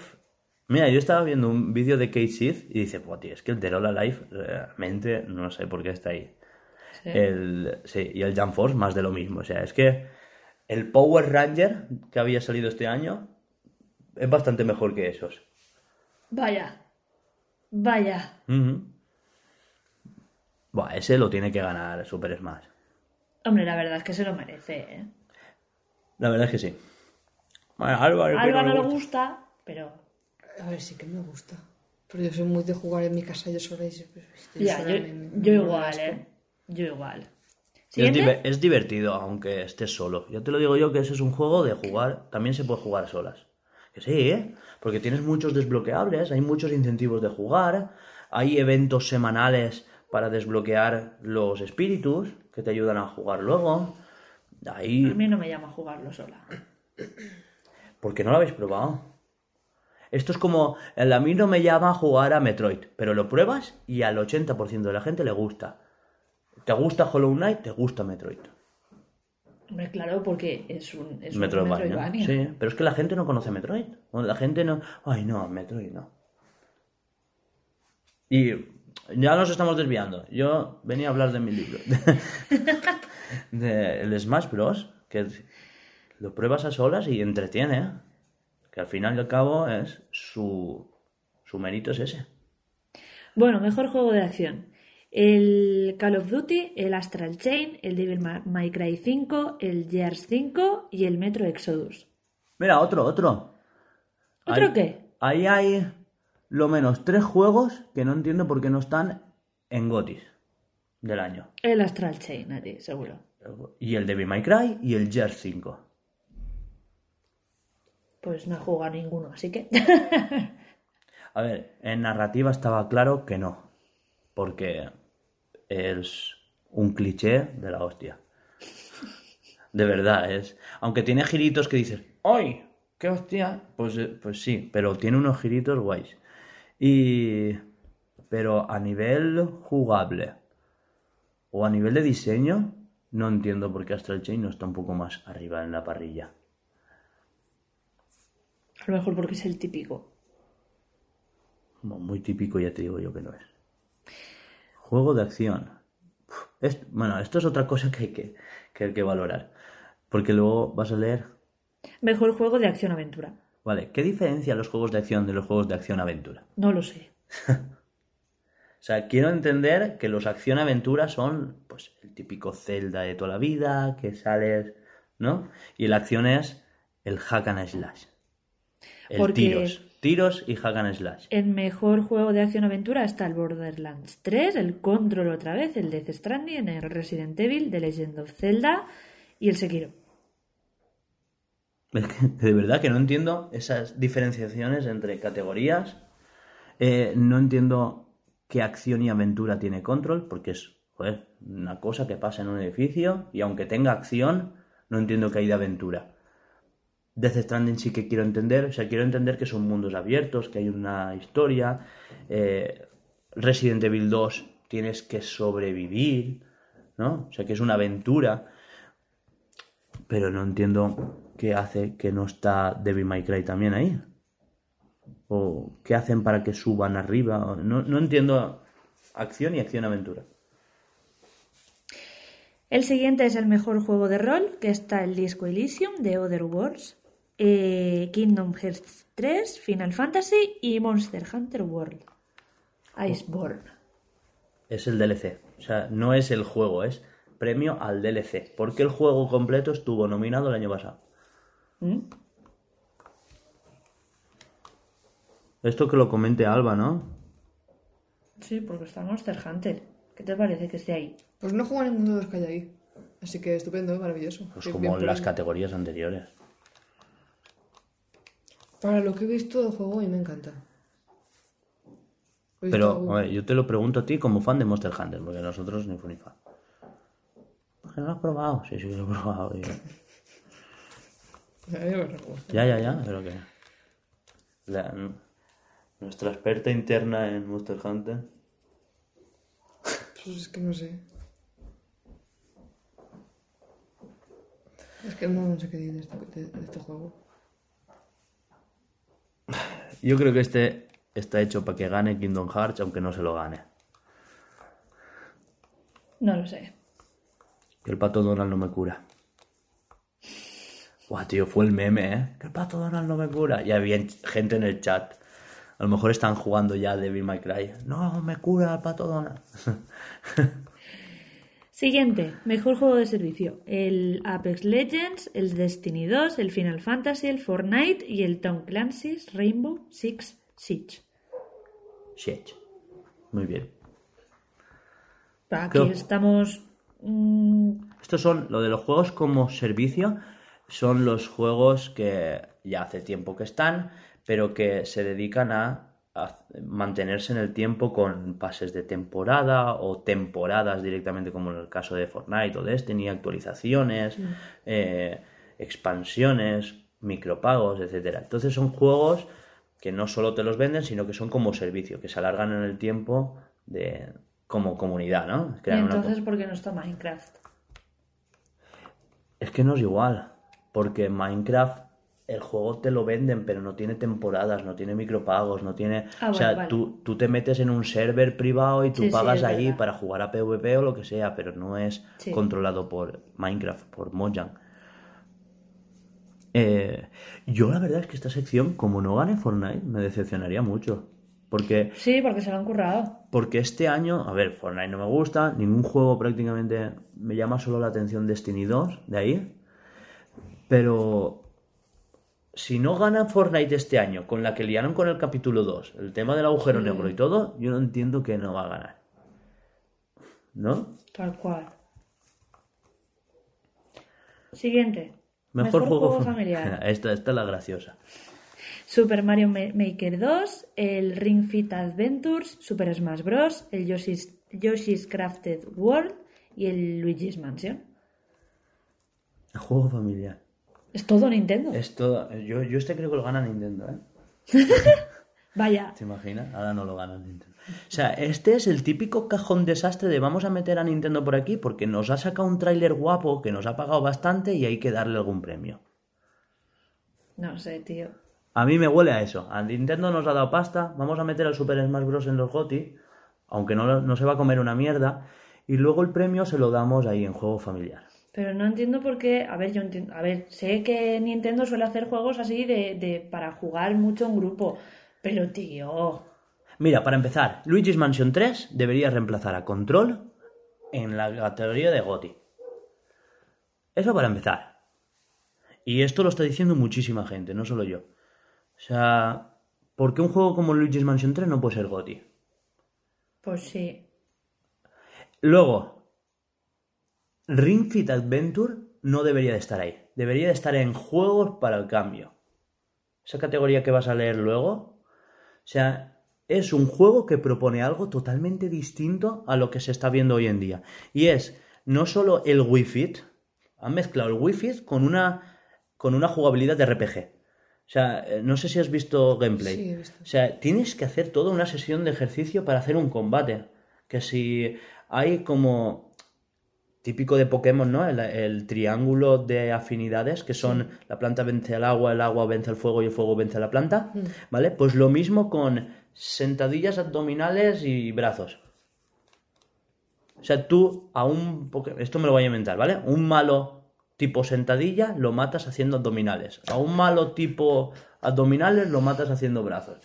mira, yo estaba viendo un vídeo de Kate Sith y dice, pues tío, es que el Dead or Alive realmente no sé por qué está ahí. Sí. El, sí, y el Jump Force más de lo mismo. O sea, es que el Power Ranger que había salido este año es bastante mejor que esos. Vaya. Vaya. Ujú. Buah, ese lo tiene que ganar Super Smash. Hombre, la verdad es que se lo merece, ¿eh? La verdad es que sí. Bueno, Álvaro, Alba no le le gusta. gusta, pero... A ver, sí que me gusta. Pero yo soy muy de jugar en mi casa yo sola y yo Ya, sola yo, me- me- yo me igual. ¿eh? Yo igual. Es, ¿Siguiente? diver- es divertido, aunque estés solo. Ya te lo digo yo que ese es un juego de jugar. También se puede jugar a solas. Que sí, ¿eh? Porque tienes muchos desbloqueables, hay muchos incentivos de jugar, hay eventos semanales para desbloquear los espíritus que te ayudan a jugar luego. A Ahí. mí no me llama jugarlo sola. ¿Por qué no lo habéis probado? Esto es como. el A mí no me llama a jugar a Metroid, pero lo pruebas y al 80% de la gente le gusta. ¿Te gusta Hollow Knight? ¿Te gusta Metroid? Hombre, claro, porque es un, es un Metroidvania. Sí, pero es que la gente no conoce Metroid. La gente no. Ay, no, Metroid no. Y ya nos estamos desviando. Yo venía a hablar de mi libro. de el Smash Bros. Que lo pruebas a solas y entretiene. Que al final y al cabo es su. Su mérito es ese. Bueno, mejor juego de acción. El Call of Duty, el Astral Chain, el Devil Ma- May Cry 5, el Gears 5 y el Metro Exodus. Mira, otro, otro. ¿Otro Ahí- qué? Ahí hay lo menos tres juegos que no entiendo por qué no están en GOTIS del año. El Astral Chain, a ti, seguro. Y el Devil May Cry y el Gears 5. Pues no he ninguno, así que. A ver, en narrativa estaba claro que no. Porque es un cliché de la hostia. De verdad, es. Aunque tiene giritos que dices, ¡ay! ¡Qué hostia! Pues, eh, pues sí, pero tiene unos giritos guays. Y. Pero a nivel jugable o a nivel de diseño, no entiendo por qué Astral Chain no está un poco más arriba en la parrilla. A lo mejor porque es el típico. Muy típico, ya te digo yo que no es. Juego de acción. Es- bueno, esto es otra cosa que hay que, que hay que valorar. Porque luego vas a leer. Mejor juego de acción-aventura. Vale, ¿qué diferencia los juegos de acción de los juegos de acción-aventura? No lo sé. O sea, quiero entender que los acción-aventura son pues el típico Zelda de toda la vida, que sales, ¿no? Y la acción es el hack and slash. El tiros. Tiros y hack and slash. En mejor juego de acción-aventura está el Borderlands 3, el Control otra vez, el Death Stranding, el Resident Evil, The Legend of Zelda y el Sekiro. Es que de verdad que no entiendo esas diferenciaciones entre categorías. Eh, no entiendo qué acción y aventura tiene Control, porque es joder, una cosa que pasa en un edificio y aunque tenga acción, no entiendo qué hay de aventura. Death Stranding sí que quiero entender, o sea, quiero entender que son mundos abiertos, que hay una historia. Eh, Resident Evil 2 tienes que sobrevivir, ¿no? O sea, que es una aventura pero no entiendo qué hace que no está Devil May Cry también ahí. O qué hacen para que suban arriba. No, no entiendo acción y acción-aventura. El siguiente es el mejor juego de rol, que está el Disco Elysium de Other Worlds, eh, Kingdom Hearts 3, Final Fantasy y Monster Hunter World. Iceborne. Es el DLC. O sea, no es el juego, es premio al DLC. Porque el juego completo estuvo nominado el año pasado. ¿Mm? Esto que lo comente Alba, ¿no? Sí, porque está Monster Hunter. ¿Qué te parece que esté ahí? Pues no juego a ninguno de los que hay ahí. Así que estupendo, maravilloso. Pues como en las categorías anteriores. Para lo que he visto del juego, mí me encanta. Pero, a ver, yo te lo pregunto a ti como fan de Monster Hunter, porque nosotros ni fu ni fa. ¿Porque no lo has probado? Sí, sí, lo he probado. y- gusta. Ya, ya, ya, pero que... la- nuestra experta interna en Monster Hunter... Pues es que no sé. Es que no sé qué decir de este, de- de este juego. Yo creo que este está hecho para que gane Kingdom Hearts, aunque no se lo gane. No lo sé. Que el pato Donald no me cura. Guau, tío, fue el meme, ¿eh? Que el pato Donald no me cura. Y había gente en el chat. A lo mejor están jugando ya Devil May Cry. No, me cura el pato Donald. Siguiente, mejor juego de servicio. El Apex Legends, el Destiny 2, el Final Fantasy, el Fortnite y el Tom Clancy's Rainbow Six Siege. Shit. Muy bien. Aquí Creo- estamos... mm, Estos son, lo de los juegos como servicio, son los juegos que ya hace tiempo que están, pero que se dedican a mantenerse en el tiempo con pases de temporada o temporadas directamente, como en el caso de Fortnite o Destiny, actualizaciones, eh, expansiones, micropagos, etcétera. Entonces son juegos que no solo te los venden, sino que son como servicio, que se alargan en el tiempo de como comunidad, ¿no? y Crean una entonces, ¿por qué no está Minecraft? Es que no es igual, porque Minecraft el juego te lo venden, pero no tiene temporadas, no tiene micropagos, no tiene... Ah, o sea, vale, vale. Tú, tú te metes en un server privado y tú Sí, sí, pagas es ahí verdad. para jugar a PvP o lo que sea, pero no es Sí. controlado por Minecraft, por Mojang. Eh, yo la verdad es que esta sección, como no gane Fortnite, me decepcionaría mucho. Porque Sí, porque se lo han currado. porque este año, a ver, Fortnite no me gusta, ningún juego prácticamente me llama solo la atención Destiny 2, de ahí. Pero si no gana Fortnite este año, con la que liaron con el capítulo 2, el tema del agujero negro y todo, yo no entiendo que no va a ganar. ¿No? Tal cual. Siguiente. Mejor, juego, familiar. Esta, esta es la graciosa. Super Mario Ma- Maker 2, el Ring Fit Adventures, Super Smash Bros., el Yoshi's, Yoshi's Crafted World y el Luigi's Mansion. El juego familiar. Es todo Nintendo. Es todo- yo, yo este creo que lo gana Nintendo, ¿eh? Vaya. ¿Te imaginas? Ahora no lo gana Nintendo. O sea, este es el típico cajón desastre de vamos a meter a Nintendo por aquí porque nos ha sacado un tráiler guapo que nos ha pagado bastante y hay que darle algún premio. No sé, tío. A mí me huele a eso. A Nintendo nos ha dado pasta, vamos a meter al Super Smash Bros. en los GOTY, aunque no, no se va a comer una mierda, y luego el premio se lo damos ahí en juego familiar. Pero no entiendo por qué. A ver, yo entiendo. A ver, sé que Nintendo suele hacer juegos así de, de para jugar mucho en grupo. Pero, tío. Mira, para empezar, Luigi's Mansion 3 debería reemplazar a Control en la categoría de GOTY. Eso para empezar. Y esto lo está diciendo muchísima gente, no solo yo. O sea, ¿por qué un juego como Luigi's Mansion 3 no puede ser GOTY? Pues sí. Luego, Ring Fit Adventure no debería de estar ahí. Debería de estar en juegos para el cambio. Esa categoría que vas a leer luego. O sea, es un juego que propone algo totalmente distinto a lo que se está viendo hoy en día. Y es no solo el Wii Fit, han mezclado el Wii Fit con una, con una jugabilidad de RPG. O sea, eh, no sé si has visto gameplay. Sí, he visto. O sea, tienes que hacer toda una sesión de ejercicio para hacer un combate. Que si hay como típico de Pokémon, ¿no? El, el triángulo de afinidades, que son la planta vence al agua, el agua vence al fuego y el fuego vence a la planta, ¿vale? Pues lo mismo con sentadillas abdominales y brazos. O sea, tú a un... Esto me lo voy a inventar, ¿vale? Un malo tipo sentadilla lo matas haciendo abdominales. A un malo tipo abdominales lo matas haciendo brazos.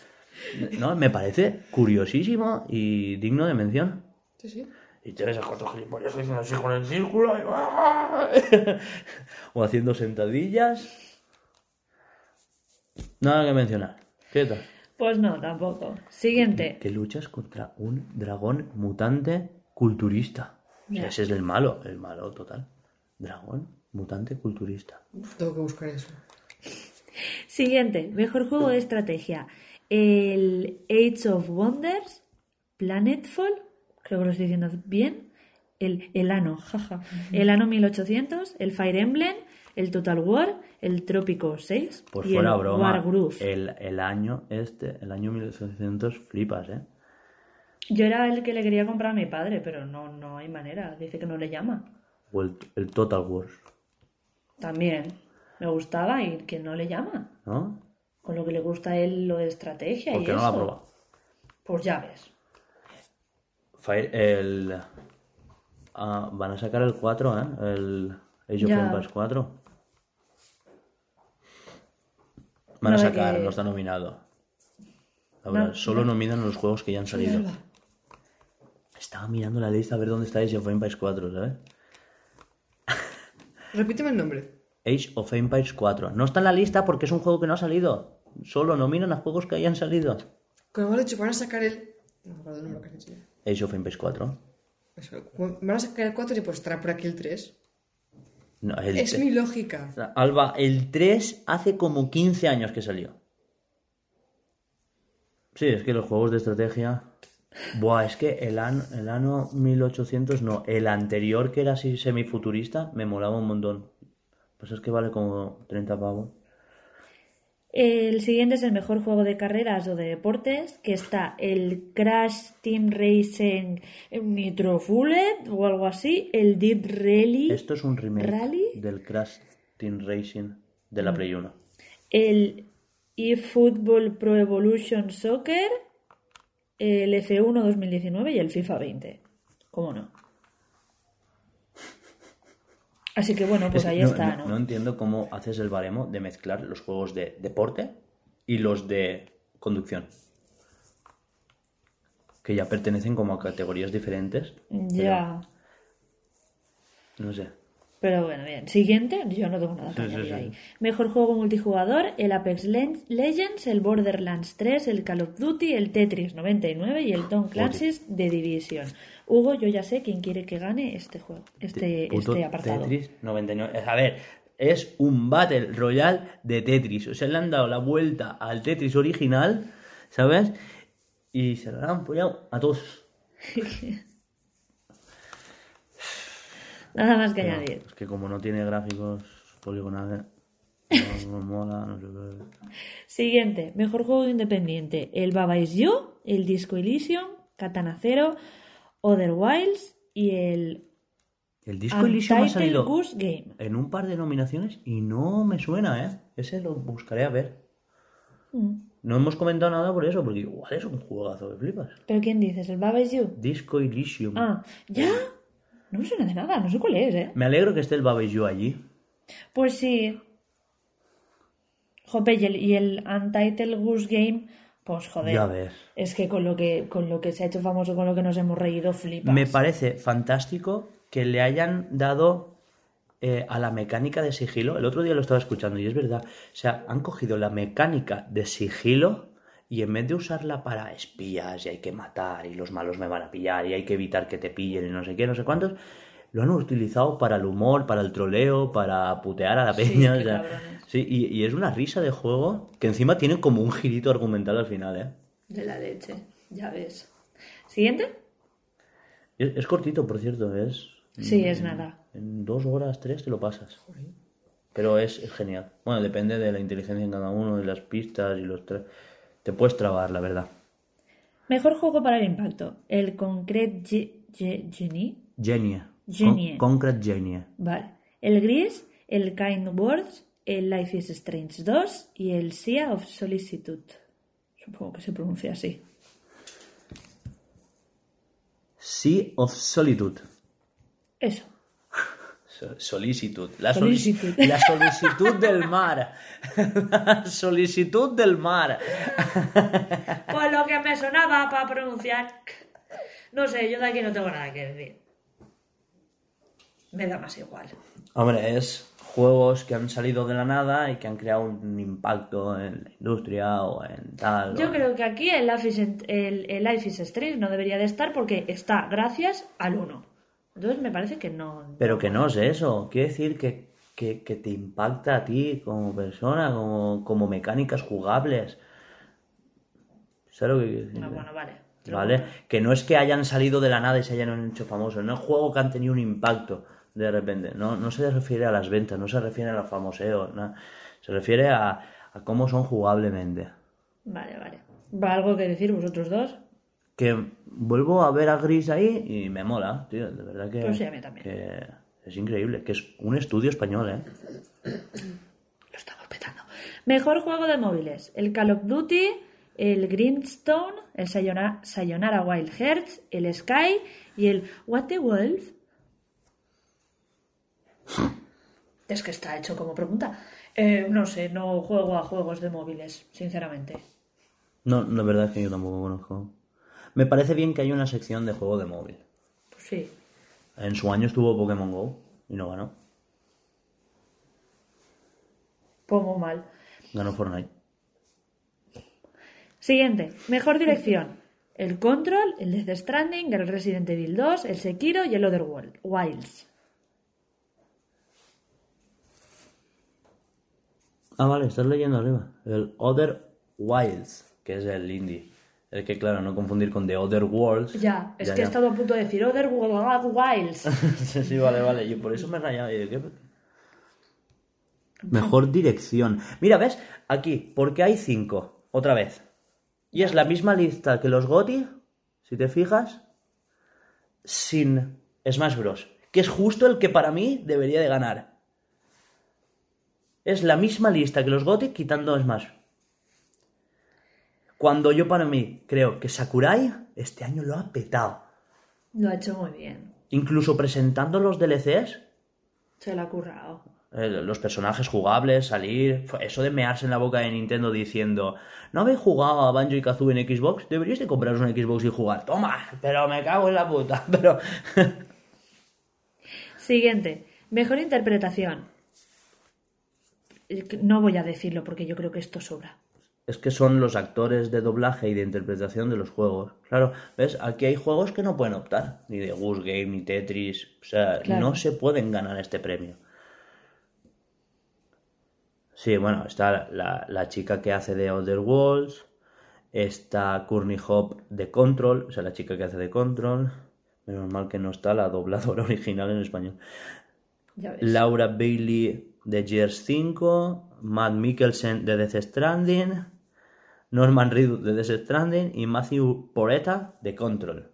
No, me parece curiosísimo y digno de mención. Sí, sí. Y te ves a cuatro gilipollas haciendo así con el círculo. y- o haciendo sentadillas. Nada que mencionar. ¿Qué tal? Pues no, tampoco. Siguiente. Que luchas contra un dragón mutante culturista. O sea, Ya. ese es el malo, el malo total. Dragón mutante culturista. Uf, tengo que buscar eso. Siguiente. Mejor juego de estrategia. El Age of Wonders, Planetfall, creo que lo estoy diciendo bien. El, el Ano, jaja. El Ano 1800, el Fire Emblem, el Total War, el Trópico 6 Pues y fuera el broma. El, el año este, el año 1800, flipas, ¿eh? Yo era el que le quería comprar a mi padre, pero no, no hay manera. Dice que no le llama. O el, el Total Wars, También me gustaba y que no le llama. ¿no? Con lo que le gusta a él lo de estrategia y Porque no eso. ha probado. Pues ya ves. Fire- el... ah, van a sacar el 4, ¿eh? El Age of Ya. Empires 4. Van a sacar, que- no está nominado. Ahora, No, solo nominan los juegos que ya han salido. Mierda. Estaba mirando la lista a ver dónde está Age of Empires 4, ¿sabes? Repíteme el nombre. Age of Empires 4. No está en la lista porque es un juego que no ha salido. Solo nominan a juegos que hayan salido. Como hemos dicho, van a sacar el. No me acuerdo el que has dicho ya. Age of Empires 4. Eso, como Van a sacar el 4 y pues estará por aquí el 3. No, el Es te- mi lógica. Alba, el 3 hace como 15 años que salió. Sí, es que los juegos de estrategia... Buah, es que el, an- el año 1800 no, el anterior que era así semifuturista me molaba un montón. Pues es que vale como 30 pavos. El siguiente es el mejor juego de carreras o de deportes, que está el Crash Team Racing Nitro Bullet o algo así, el Deep Rally, Esto es un remake ¿Rally? del Crash Team Racing de la Play 1. el eFootball Pro Evolution Soccer, el F1 2019 y el FIFA 20. ¿Cómo no? Así que bueno, pues Es- ahí no, está, no- ¿no? entiendo cómo haces el baremo de mezclar los juegos de deporte y los de conducción. Que ya pertenecen como a categorías diferentes. Ya. No sé. Pero bueno, bien. Siguiente, yo no tengo nada que Sí, sí, añadir sí. ahí. Mejor juego multijugador, el Apex Legends, el Borderlands 3, el Call of Duty, el Tetris 99 y el Tom Clancy's The Division. Hugo, yo ya sé quién quiere que gane este juego, este, Puto este apartado. Tetris 99. A ver, es un Battle Royale de Tetris. O sea, le han dado la vuelta al Tetris original, ¿sabes? Y se lo han apoyado a todos. Nada más que Pero añadir. Es que como no tiene gráficos poligonales, no me mola, no sé qué. Siguiente, mejor juego independiente, el Baba Is You, el Disco Elysium, Katana Zero, Other Wilds y el El disco Elysium ha salido Goose Game. en un par de nominaciones y no me suena, ¿eh? Ese lo buscaré a ver. Mm. No hemos comentado nada por eso, porque igual es un juegazo de flipas. ¿Pero quién dices? ¿El Baba Is You? Disco Elysium. Ah, ¿ya? No me suena de nada, no sé cuál es, ¿eh? Me alegro que esté el Baba Is You allí. Pues sí. Jope, y el, y el Untitled Goose Game, pues joder. Ya ves. Es que con lo que con lo que se ha hecho famoso, con lo que nos hemos reído, flipas. Me parece fantástico que le hayan dado eh, a la mecánica de sigilo. El otro día lo estaba escuchando y es verdad. O sea, han cogido la mecánica de sigilo y en vez de usarla para espías y hay que matar y los malos me van a pillar y hay que evitar que te pillen y no sé qué, no sé cuántos, lo han utilizado para el humor, para el troleo, para putear a la Sí, peña. qué o sea, cabrones. sí, y, y es una risa de juego que encima tiene como un girito argumental al final, ¿eh? De la leche, ya ves. ¿Siguiente? Es, es cortito, por cierto, es... Sí, es nada. En dos horas, tres te lo pasas. Pero es, es genial. Bueno, depende de la inteligencia en cada uno, de las pistas y los tres. Te puedes trabar, la verdad. Mejor juego para el impacto. El Concrete Ge- Ge- Genie. Genie. Genie. Con- Concrete Genie. Vale. El Gris, el Kind Words, el Life is Strange 2 y el Sea of Solicitude. Supongo que se pronuncia así. Sea of Solitude. Eso. So- Solicitud. La, Solicitud. solici- la solicitud del mar. La solicitud del mar. Pues lo que me sonaba para pronunciar. No sé, yo de aquí no tengo nada que decir. Me da más igual. Hombre, es juegos que han salido de la nada y que han creado un impacto en la industria o en tal. Yo o- creo que aquí el Life is, el, el Life is Strange no debería de estar porque está gracias al 1. Entonces me parece que no. Pero que no es eso. Quiere decir que, que, que te impacta a ti como persona, como, como mecánicas jugables. ¿Sabes lo que quiero decir? No, bueno, vale. ¿Vale? Que no es que hayan salido de la nada y se hayan hecho famosos. No es juego que han tenido un impacto de repente. No, no se refiere a las ventas, no se refiere a los famoseo. no. Se refiere a, a cómo son jugablemente. Vale, vale. ¿Va algo que decir vosotros dos? Que vuelvo a ver a Gris ahí y me mola, tío. De verdad que, Pues sí, a mí también. que es increíble. Que es un estudio español, ¿eh? Lo estamos petando. Mejor juego de móviles. El Call of Duty, el Greenstone, el Sayonara, Sayonara Wild Hearts, el Sky y el What the Wolf. Es que está hecho como pregunta. Eh, no sé, no juego a juegos de móviles, sinceramente. No, la verdad es que yo tampoco conozco. Me parece bien que haya una sección de juego de móvil. Pues sí. En su año estuvo Pokémon Go y no ganó. Pongo mal. Ganó Fortnite. Siguiente. Mejor dirección. El Control, el Death Stranding, el Resident Evil 2, el Sekiro y el Other World- Wilds. Ah, vale, estás leyendo arriba. El Other Wilds, que es el indie. El que, claro, no confundir con The Other Worlds. Ya, es Ya, que he estado a punto de decir Other Wilds. sí, sí, vale, vale. Yo por eso me he rayado. y digo, ¿qué? Mejor dirección. Mira, ¿ves? Aquí, porque hay cinco. Otra vez. Y es la misma lista que los GOTY, si te fijas, sin Smash Bros. Que es justo el que para mí debería de ganar. Es la misma lista que los GOTY quitando Smash. Cuando yo para mí creo que Sakurai este año lo ha petado. Lo ha hecho muy bien. Incluso presentando los DLCs, Se lo ha currado. eh, los personajes jugables, salir, eso de mearse en la boca de Nintendo diciendo, ¿no habéis jugado a Banjo y Kazooie en Xbox? Deberíais de compraros un Xbox y jugar. Toma, pero me cago en la puta, pero... Siguiente. Mejor interpretación. No voy a decirlo porque yo creo que esto sobra. es que son los actores de doblaje y de interpretación de los juegos. Claro, ¿ves? Aquí hay juegos que no pueden optar, ni de Goose Game, ni Tetris, o sea, Claro. no se pueden ganar este premio. Sí, bueno, está la, la chica que hace de Other Worlds, está Courtney Hop de Control, o sea, la chica que hace de Control. Menos mal que no está la dobladora original en español. Ya ves. Laura Bailey de Gears 5, Matt Mikkelsen de Death Stranding, Norman Reedus de Death Stranding y Matthew Poretta de Control.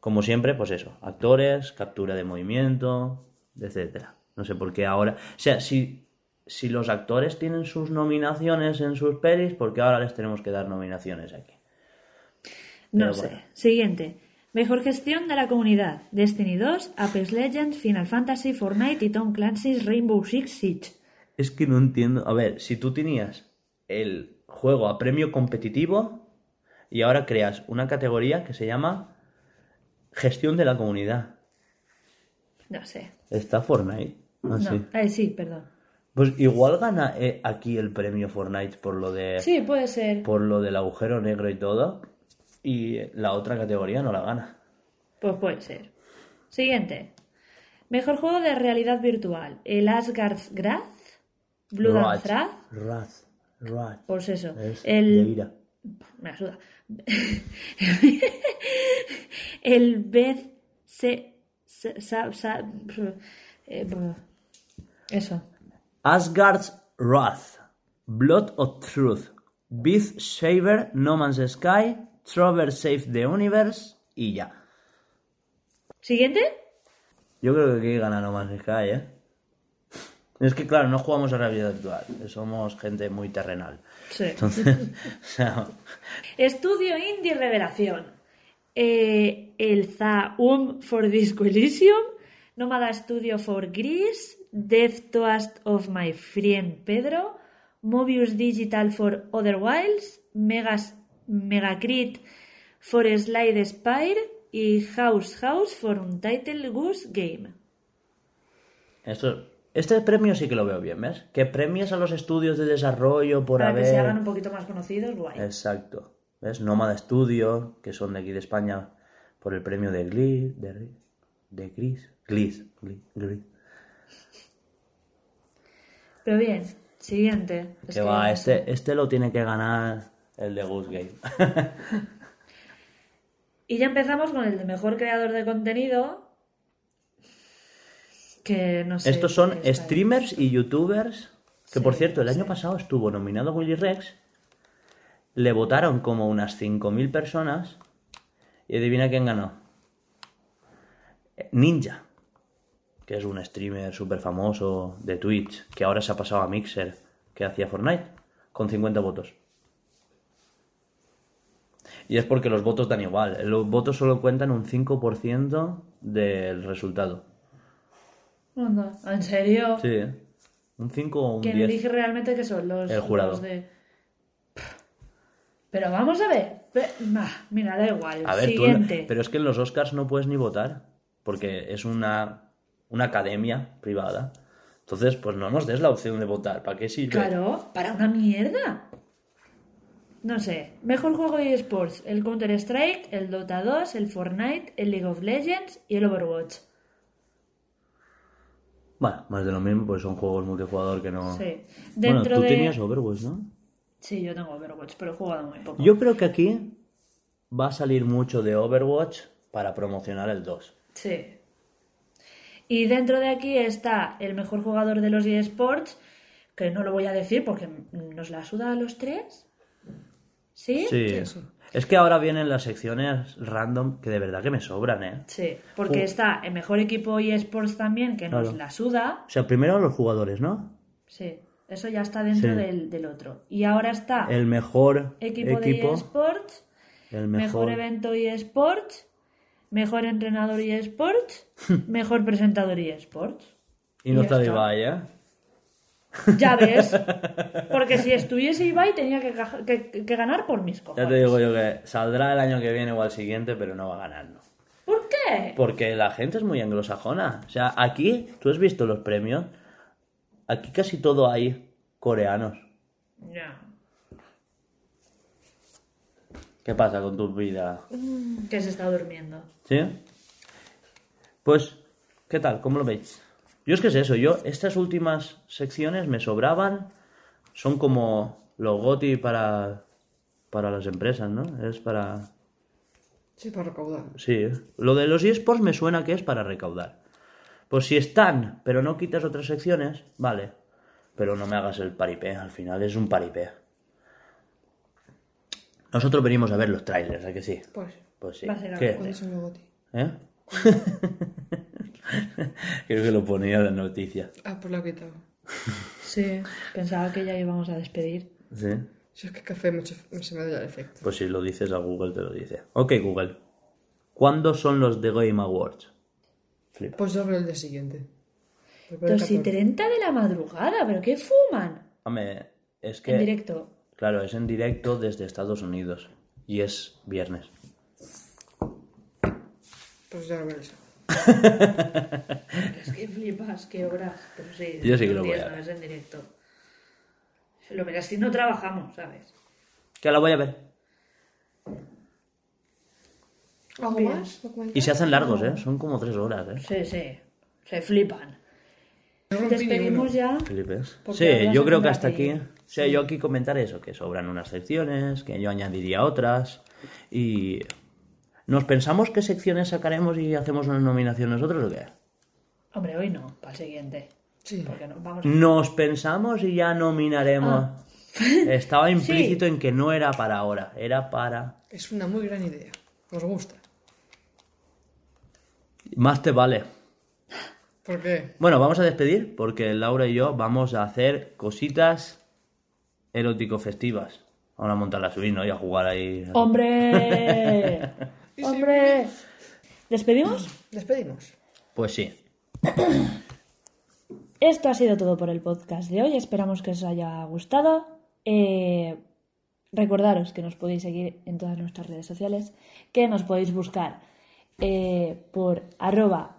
Como siempre, pues eso, actores, captura de movimiento, etcétera. No sé por qué ahora, o sea, si, si los actores tienen sus nominaciones en sus pelis, ¿por qué ahora les tenemos que dar nominaciones aquí? No sé. bueno. Siguiente. Mejor gestión de la comunidad. Destiny 2, Apex Legends, Final Fantasy, Fortnite y Tom Clancy's Rainbow Six Siege. Es que no entiendo. A ver, si tú tenías el juego a premio competitivo y ahora creas una categoría que se llama gestión de la comunidad. No sé. Está Fortnite. Ah, No. sí. Eh, sí, perdón. Pues igual gana eh, aquí el premio Fortnite por lo de Sí, puede ser. por lo del agujero negro y todo. Y la otra categoría no la gana. Pues puede ser. Siguiente. Mejor juego de realidad virtual. El Asgard's Wrath, Blood Wrath. Wrath. Wrath. Pues eso. Es el... de ira. Me ayuda. el Beth se, se- sa- sa- eh, eso. Asgard's Wrath, Blood of Truth, Beast Shaver, No Man's Sky, Trover Save the Universe y ya. Siguiente. Yo creo que aquí gana No Man's Sky, ¿eh? Es que claro, no jugamos a realidad virtual, somos gente muy terrenal. Sí. Entonces, o sea, Estudio Indie Revelación. eh, el Zaum for Disco Elysium, Nómada Studio for Greece, Death Toast of My Friend Pedro, Mobius Digital for Other Wilds, Megas, Megacrit for Slide Spire y House House for Untitled Goose Game. Esto, este premio sí que lo veo bien, ¿ves? Que premias a los estudios de desarrollo por Para haber... que se hagan un poquito más conocidos, guay. Exacto. ¿Ves? Nómada Studio, que son de aquí de España, por el premio de Glee, de, de Gris, Glis, Glis, Glis. Pero bien, siguiente. Es Que que va, este, este lo tiene que ganar el de Goose Game. Y ya empezamos con el de mejor creador de contenido. Que no sé. Estos son ahí. streamers y youtubers, que por cierto, el año pasado estuvo nominado Willy Rex, le votaron como unas 5.000 personas, y adivina quién ganó. Ninja, que es un streamer súper famoso de Twitch, que ahora se ha pasado a Mixer, que hacía Fortnite, con 50 votos. Y es porque los votos dan igual, los votos solo cuentan un 5% del resultado. Anda, ¿En serio? Sí, un 5 o un ¿Quién 10. elige realmente que son los, El jurado. los de... Pero vamos a ver. Mira, da igual. A ver, tú, Siguiente. pero es que en los Oscars no puedes ni votar, porque es una, una academia privada. Entonces, pues no nos des la opción de votar. ¿Para qué sirve? Claro, para una mierda. No sé. Mejor juego de esports: el Counter-Strike, el Dota 2, el Fortnite, el League of Legends y el Overwatch. Bueno, más de lo mismo, pues son juegos multijugador que no... Sí. Bueno, Dentro tú de. tenías Overwatch, ¿no? Sí, yo tengo Overwatch, pero he jugado muy poco. Yo creo que aquí va a salir mucho de Overwatch para promocionar el 2. Sí. Y dentro de aquí está el mejor jugador de los eSports, que no lo voy a decir porque nos la suda a los tres. ¿Sí? Sí. Es que ahora vienen las secciones random que de verdad que me sobran, ¿eh? Sí, porque Ju- está el mejor equipo eSports también, que nos Claro. la suda. O sea, primero los jugadores, ¿no? Sí, eso ya está dentro Sí. del, del otro. Y ahora está El mejor equipo, equipo, de eSports, el mejor... mejor... evento eSports, mejor entrenador eSports, mejor presentador eSports. Y no está está. Ibai, ¿eh? Ya ves. Porque si estuviese Ibai tenía que, que- que ganar por mis cojones. Ya te digo yo que saldrá el año que viene o al siguiente, pero no va a ganar, ¿no? ¿Por qué? Porque la gente es muy anglosajona. O sea, aquí, tú has visto los premios, aquí casi todo hay coreanos. Ya. ¿Qué pasa con tu vida? Que se está durmiendo. ¿Sí? Pues, ¿qué tal? ¿Cómo lo veis? Yo es que es eso, yo, estas últimas secciones me sobraban, son como los GOTI para, para las empresas, ¿no? Es para... Sí, para recaudar. Sí, lo de los eSports me suena que es para recaudar. Pues si están, pero no quitas otras secciones, vale. Pero no me hagas el paripé, al final es un paripé. Nosotros venimos a ver los trailers, ¿a que sí? Pues, Pues sí. Va a ser ¿Qué? algo. ¿cuándo son los goti? ¿Eh? Creo que lo ponía en la noticia. Ah, pues lo he quitado. Sí, pensaba que ya íbamos a despedir. ¿Sí? Si es que café mucho, se me da el efecto. Pues si lo dices a Google te lo dice. Ok, Google. ¿Cuándo son los The Game Awards? Flipa. Pues yo veo el día siguiente. Por el 2 y 14. 30 de la madrugada, ¿pero qué fuman? Hombre, es que... En directo. Claro, es en directo desde Estados Unidos. Y es viernes. Pues ya lo veré eso. Es que flipas, qué horas. Pero sí, Yo sí que lo voy a ver. en directo. Lo verás si no trabajamos, ¿sabes? Que la voy a ver. ¿Algo más? Y se hacen largos, ¿eh? Son como tres horas, ¿eh? Sí, sí. Se flipan. Despedimos ya. Flipes. Sí, yo creo que hasta aquí... que- O sea, yo aquí comentar eso, que sobran unas secciones, que yo añadiría otras. Y... ¿Nos pensamos qué secciones sacaremos y hacemos una nominación nosotros o qué? Hombre, hoy no, para el siguiente. Sí. Porque no, vamos a... Nos pensamos y ya nominaremos. Ah. Estaba implícito en que no era para ahora, era para... Es una muy gran idea. Os gusta. Más te vale. ¿Por qué? Bueno, vamos a despedir porque Laura y yo vamos a hacer cositas erótico-festivas. Vamos a montar la subir, ¿no? Y a jugar ahí. ¡Hombre! ¡Hombre! ¿Despedimos? Despedimos. Pues sí. Esto ha sido todo por el podcast de hoy. Esperamos que os haya gustado. Eh, recordaros que nos podéis seguir en todas nuestras redes sociales, que nos podéis buscar eh, por arroba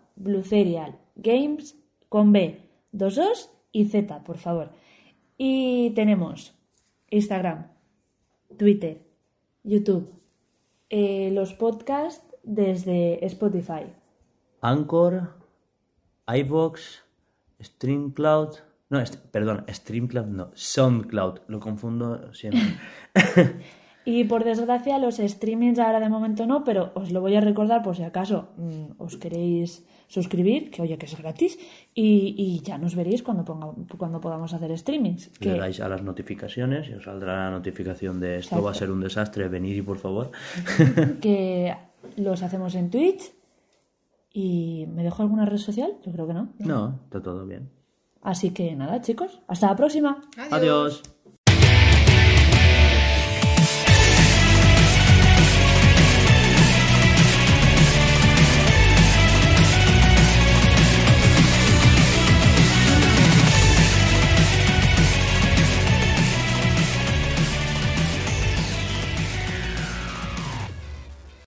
Games con B, dos dos y Z, por favor. Y tenemos Instagram, Twitter, YouTube, eh, los podcasts desde Spotify. Anchor, iVox, StreamCloud. No, perdón, StreamCloud no, SoundCloud. Lo confundo siempre. Y por desgracia los streamings ahora de momento no, pero os lo voy a recordar por si acaso mm, os queréis suscribir, que oye que es gratis, y, y ya nos veréis cuando, ponga- cuando podamos hacer streamings. Le Que, dais a las notificaciones y os saldrá la notificación de esto va a ser un desastre, venid y por favor. que los hacemos en Twitch. ¿Y me dejo alguna red social? Yo creo que no. No, está todo bien. Así que nada, chicos, hasta la próxima. Adiós.